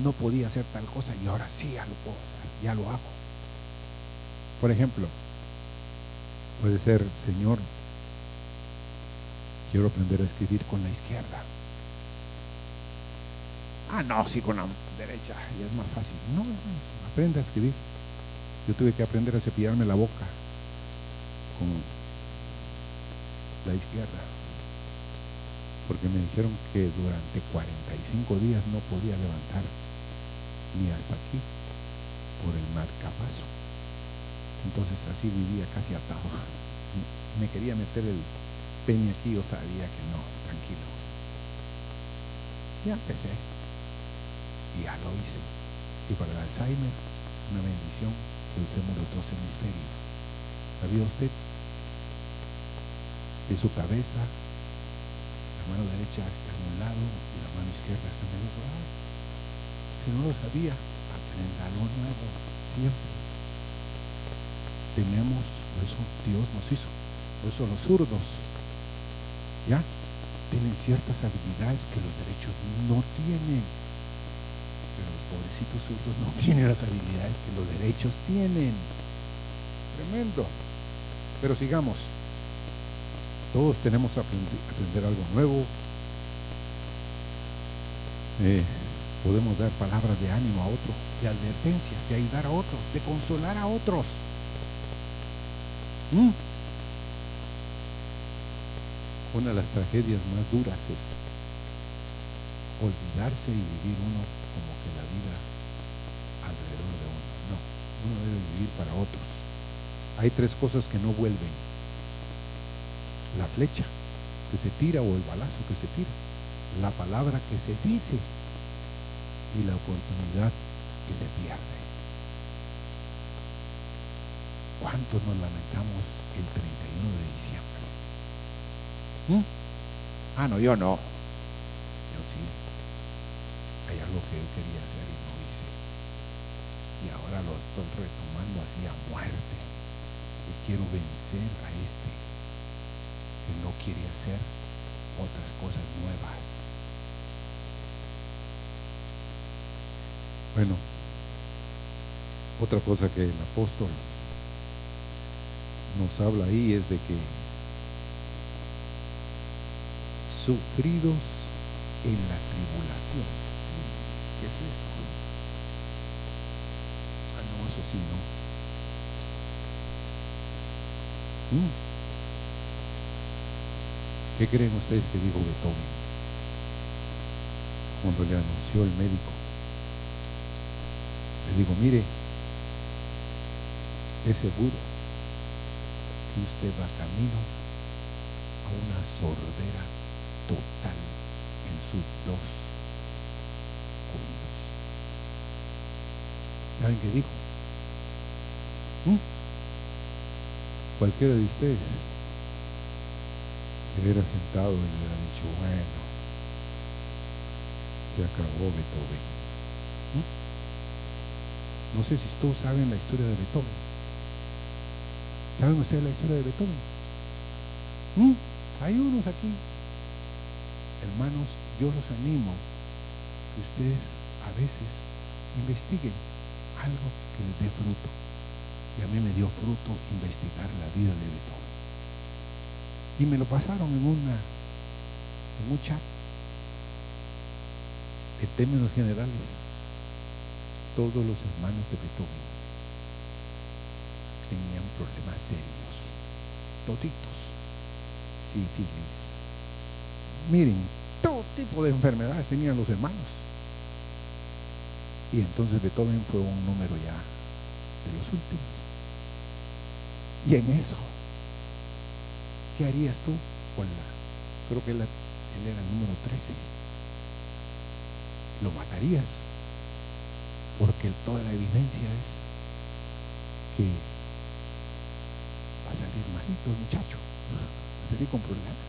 S1: no podía hacer tal cosa y ahora sí ya lo puedo hacer, ya lo hago. Por ejemplo, puede ser, Señor, quiero aprender a escribir con la izquierda. Ah, no, sí, con la derecha, y es más fácil. No, aprende a escribir. Yo tuve que aprender a cepillarme la boca con la izquierda, porque me dijeron que durante 45 días no podía levantar ni hasta aquí por el marcapaso. Entonces así vivía casi atado. Me quería meter el peña aquí, yo sabía que no, tranquilo. Ya empecé. Y ya lo hice. Y para el Alzheimer, una bendición que usemos los dos hemisferios. ¿Sabía usted? Que su cabeza, la mano derecha está en un lado y la mano izquierda está en el otro lado. Si no lo sabía, aprenda algo nuevo siempre. Tenemos, por eso Dios nos hizo, por eso los zurdos, ¿ya? Tienen ciertas habilidades que los derechos no tienen. Pero los pobrecitos zurdos no tienen las habilidades que los derechos tienen. Tremendo. Pero sigamos. Todos tenemos que aprender, algo nuevo. Eh, podemos dar palabras de ánimo a otros, de advertencia, de ayudar a otros, de consolar a otros. ¿Mm? Una de las tragedias más duras es olvidarse y vivir uno como que la vida alrededor de uno. No, uno debe vivir para otros. Hay tres cosas que no vuelven. La flecha que se tira o el balazo que se tira. La palabra que se dice y la oportunidad que se pierde. ¿Cuántos nos lamentamos el 31 de diciembre? ¿Mm? Ah, no, yo no. Yo sí. Hay algo que yo quería hacer y no hice. Y ahora lo estoy retomando así a muerte. Y quiero vencer a este que no quiere hacer otras cosas nuevas. Bueno, otra cosa que el apóstol nos habla ahí es de que sufridos en la tribulación. ¿Qué es eso? Ah, no, eso sí, no. Mm. ¿Qué creen ustedes que dijo Beethoven cuando le anunció el médico? Le digo, mire, es seguro que usted va camino a una sordera total en sus dos oídos. ¿Saben qué dijo? ¿Mm? Cualquiera de ustedes se hubiera sentado y le hubiera dicho, bueno, se acabó Beethoven. ¿Mm? No sé si todos saben la historia de Beethoven. ¿Saben ustedes la historia de Beethoven? ¿Mm? Hay unos aquí. Hermanos, yo los animo que ustedes a veces investiguen algo que les dé fruto. Y a mí me dio fruto investigar la vida de Beethoven. Y me lo pasaron en una en un. En términos generales, todos los hermanos de Beethoven tenían problemas serios, toditos, sífilis. Miren, todo tipo de enfermedades tenían los hermanos. Y entonces Beethoven fue un número ya de los últimos. Y en eso, ¿qué harías tú con la? Creo que él, él era el número 13. ¿Lo matarías? Porque toda la evidencia es que va a salir malito el muchacho, va a salir con problemas.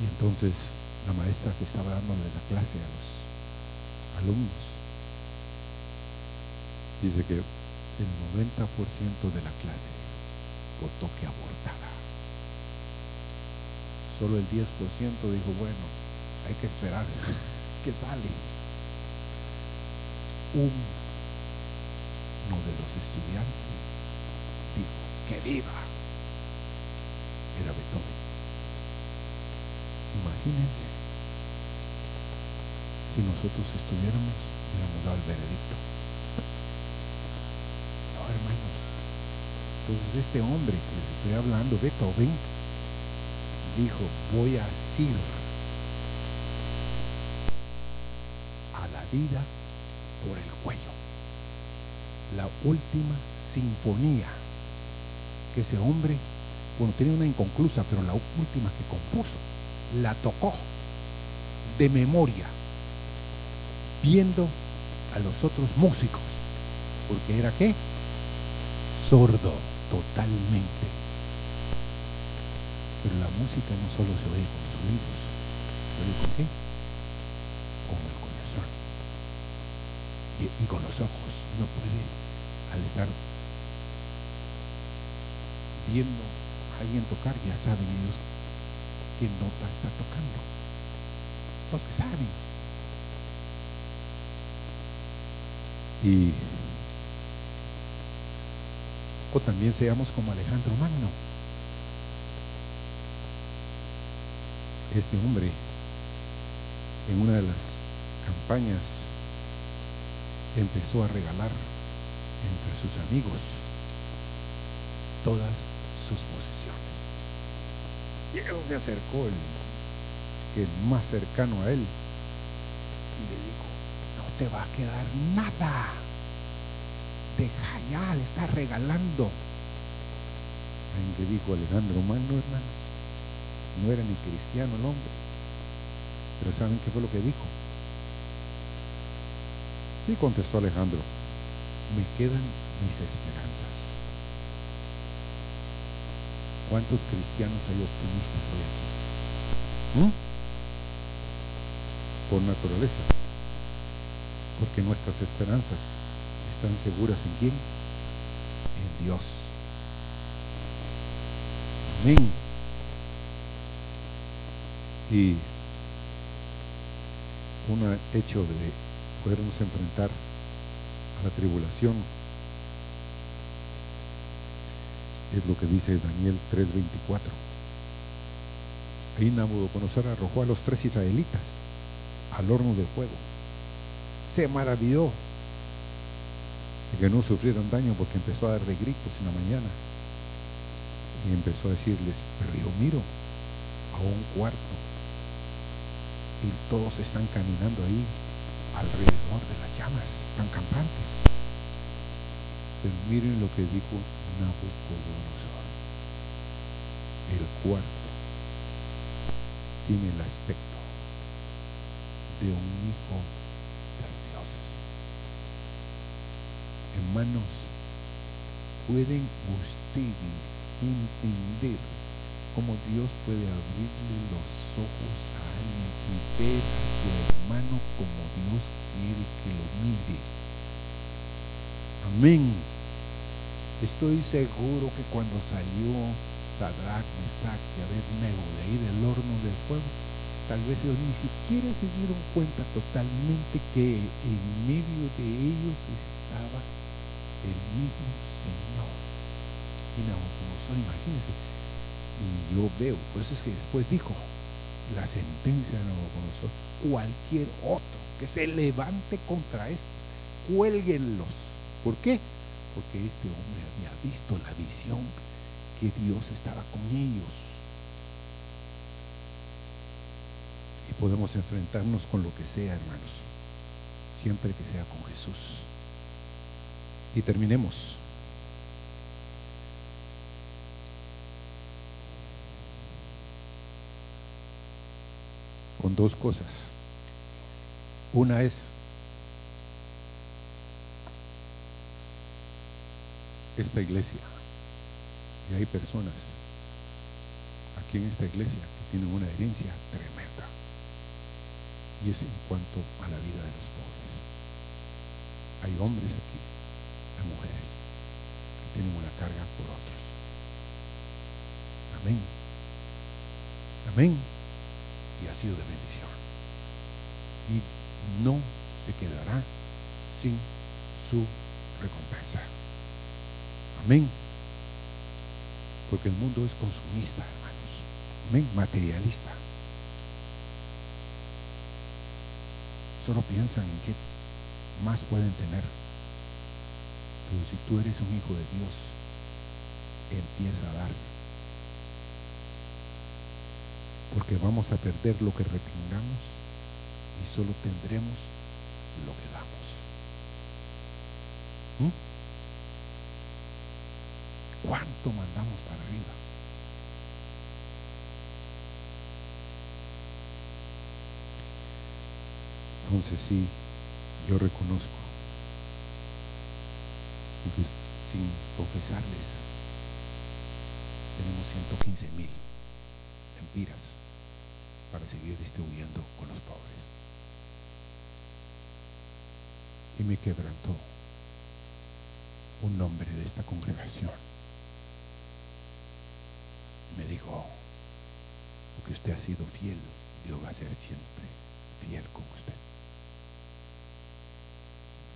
S1: Y entonces la maestra que estaba dándole la clase a los alumnos dice que el 90% de la clase votó que abortara. Solo el 10% dijo, bueno, hay que esperar que sale uno de los estudiantes que viva. Era Beethoven. Imagínense si nosotros estuviéramos, hubiéramos dado el veredicto. No, hermanos. Entonces este hombre que les estoy hablando, Beethoven, dijo, voy a ir a la vida por el cuello. La última sinfonía que ese hombre, bueno, tiene una inconclusa, pero la última que compuso, la tocó. De memoria, viendo a los otros músicos, porque era qué? Sordo totalmente. Pero la música no solo se oye con los oídos, se oye con qué? Con el corazón y, y con los ojos. No puede, al estar viendo a alguien tocar, ya saben ellos qué nota está tocando. Los que saben. Y o también seamos como Alejandro Magno. Este hombre, en una de las campañas, empezó a regalar entre sus amigos todas sus posesiones. Y él se acercó el, el más cercano a él y le dijo, no te va a quedar nada. Deja ya de estar regalando. ¿En que dijo Alejandro Magno, hermano? No era ni cristiano el hombre. Pero ¿saben qué fue lo que dijo? Sí, contestó Alejandro. Me quedan mis esperanzas. ¿Cuántos cristianos hay optimistas hoy aquí? ¿Mm? Por naturaleza. Porque nuestras esperanzas están seguras en quién? En Dios. Amén. Y un hecho de podernos enfrentar a la tribulación es lo que dice Daniel 3:24. Ahí Nabucodonosor arrojó a los tres israelitas al horno de fuego. Se maravilló de que no sufrieron daño porque empezó a dar de gritos en la mañana. Y empezó a decirles, pero yo miro a un cuarto y todos están caminando ahí alrededor de las llamas tan campantes. Miren lo que dijo Nabucodonosor. El cuarto tiene el aspecto de un hijo de dioses. Hermanos, ¿pueden ustedes entender cómo Dios puede abrirle los ojos a alguien y ver a su hermano como Dios quiere que lo mire? Amén. Estoy seguro que cuando salió Sadrach, Mesach y Abednego de ahí del horno del fuego, tal vez ellos ni siquiera se dieron cuenta totalmente que en medio de ellos estaba el mismo Señor. Y Nabucodonosor, imagínense, y yo veo, por eso es que después dijo, la sentencia de Nabucodonosor, cualquier otro que se levante contra este, cuélguenlos. ¿Por qué? Porque este hombre había visto la visión que Dios estaba con ellos. Y podemos enfrentarnos con lo que sea, hermanos, siempre que sea con Jesús. Y terminemos. Con dos cosas. Una es esta iglesia. Y hay personas aquí en esta iglesia que tienen una herencia tremenda. Y es en cuanto a la vida de los pobres. Hay hombres aquí, hay mujeres que tienen una carga por otros. Amén. Amén. Y ha sido de bendición. Y no se quedará sin su recompensa. Amén. Porque el mundo es consumista, hermanos. Amén. Materialista. Solo piensan en qué más pueden tener. Pero si tú eres un hijo de Dios, empieza a dar. Porque vamos a perder lo que retengamos y solo tendremos lo que damos. ¿Mm? ¿Cuánto mandamos para arriba? Entonces sí, yo reconozco, sin confesarles, tenemos 115 mil empiras para seguir distribuyendo con los pobres. Y me quebrantó un nombre de esta congregación. Me dijo, porque usted ha sido fiel, Dios va a ser siempre fiel con usted.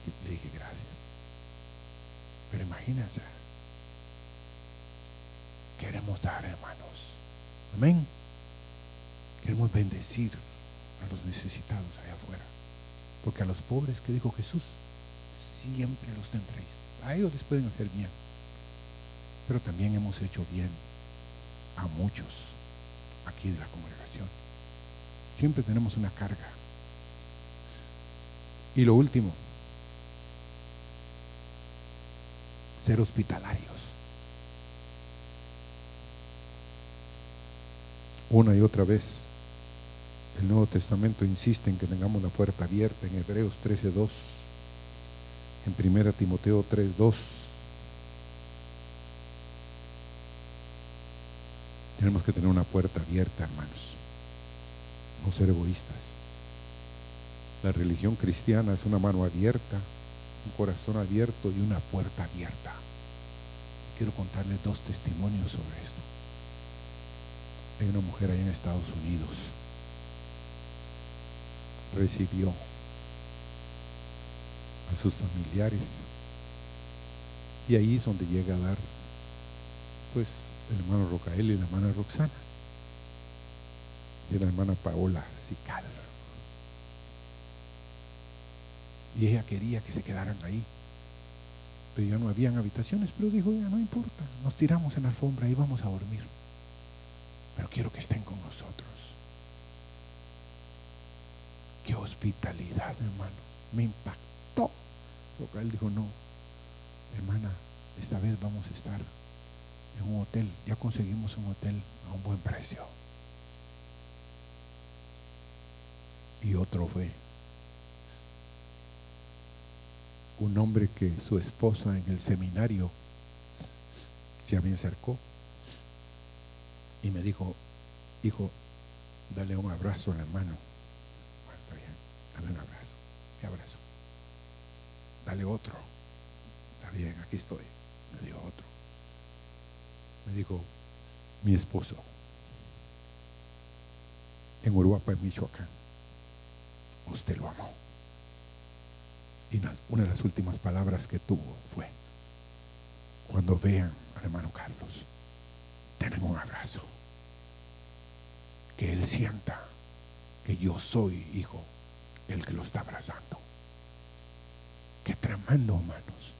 S1: Y le dije gracias. Pero imagínense, queremos dar, hermanos. Amén. Queremos bendecir a los necesitados allá afuera. Porque a los pobres que dijo Jesús, siempre los tendréis. A ellos les pueden hacer bien. Pero también hemos hecho bien a muchos aquí de la congregación. Siempre tenemos una carga. Y lo último, ser hospitalarios. Una y otra vez, el Nuevo Testamento insiste en que tengamos la puerta abierta en Hebreos 13.2, en 1 Timoteo 3.2. Tenemos que tener una puerta abierta, hermanos, no ser egoístas. La religión cristiana es una mano abierta, un corazón abierto y una puerta abierta. Quiero contarles dos testimonios sobre esto. Hay una mujer ahí en Estados Unidos. Recibió a sus familiares. Y ahí es donde llega a dar, pues, el hermano Rocael y la hermana Roxana. Y la hermana Paola Sical. Y ella quería que se quedaran ahí. Pero ya no habían habitaciones, pero dijo, no importa, nos tiramos en la alfombra y vamos a dormir. Pero quiero que estén con nosotros. Qué hospitalidad, hermano. Me impactó. Él dijo, no, hermana, esta vez vamos a estar en un hotel. Ya conseguimos un hotel a un buen precio. Y otro fue un hombre que su esposa en el seminario se me acercó y me dijo, hijo, dale un abrazo al hermano. Bueno, está bien, dale un abrazo, me abrazo. Dale otro. Está bien, aquí estoy. Me dio otro. Me dijo, mi esposo, en Uruguay, Michoacán, usted lo amó. Y una de las últimas palabras que tuvo fue, cuando vean al hermano Carlos, tengan un abrazo. Que él sienta que yo soy, hijo, el que lo está abrazando. Qué tremendo, hermanos.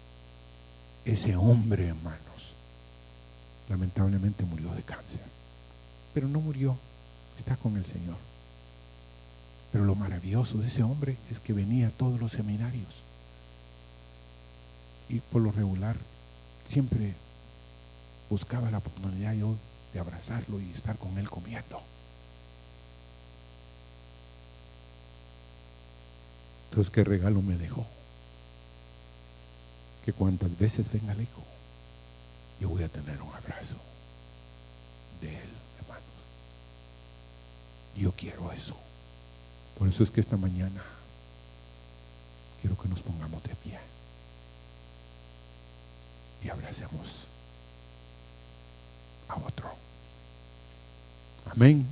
S1: Ese hombre, hermanos, lamentablemente murió de cáncer. Pero no murió, está con el Señor. Pero lo maravilloso de ese hombre es que venía a todos los seminarios. Y por lo regular siempre buscaba la oportunidad yo de abrazarlo y estar con él comiendo. Entonces, ¿qué regalo me dejó? Que cuantas veces venga el hijo, yo voy a tener un abrazo de él, hermanos. Yo quiero eso. Por eso es que esta mañana quiero que nos pongamos de pie y abracemos a otro. Amén.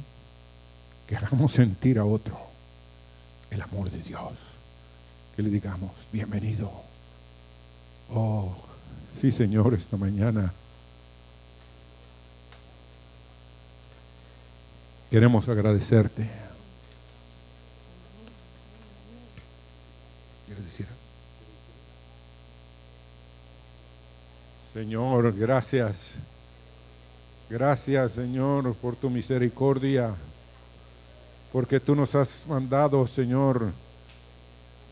S1: Queramos sentir a otro el amor de Dios. Que le digamos, bienvenido. Oh, sí Señor, esta mañana queremos agradecerte. ¿Quieres decir? Señor, gracias. Gracias, Señor, por tu misericordia, porque tú nos has mandado, Señor,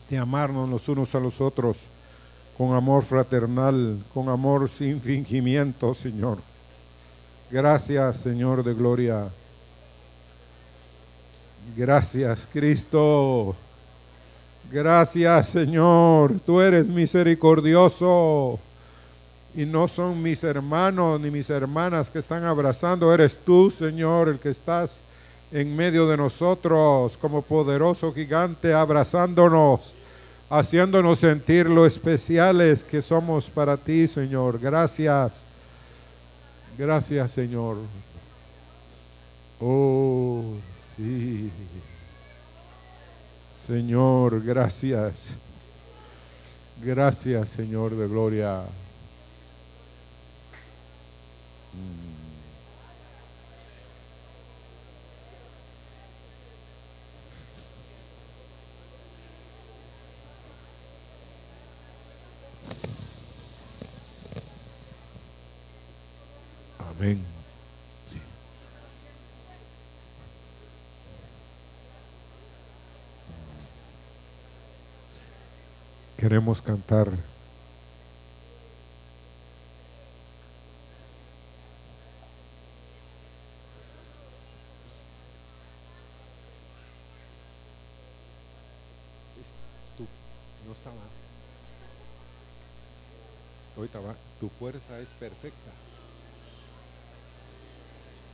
S1: de amarnos los unos a los otros con amor fraternal, con amor sin fingimiento, Señor. Gracias, Señor de gloria. Gracias, Cristo. Gracias, Señor. Tú eres misericordioso. Y no son mis hermanos ni mis hermanas que están abrazando. Eres tú, Señor, el que estás en medio de nosotros como poderoso gigante, abrazándonos, haciéndonos sentir lo especiales que somos para ti, Señor. Gracias. Gracias, Señor. Oh, sí. Señor, gracias. Gracias, Señor de gloria. Amén. Queremos cantar. Tu fuerza es perfecta.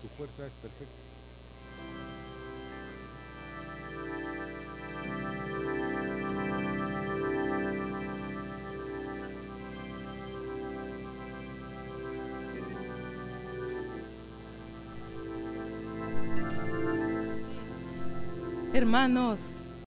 S1: Tu fuerza es perfecta.
S2: Hermanos,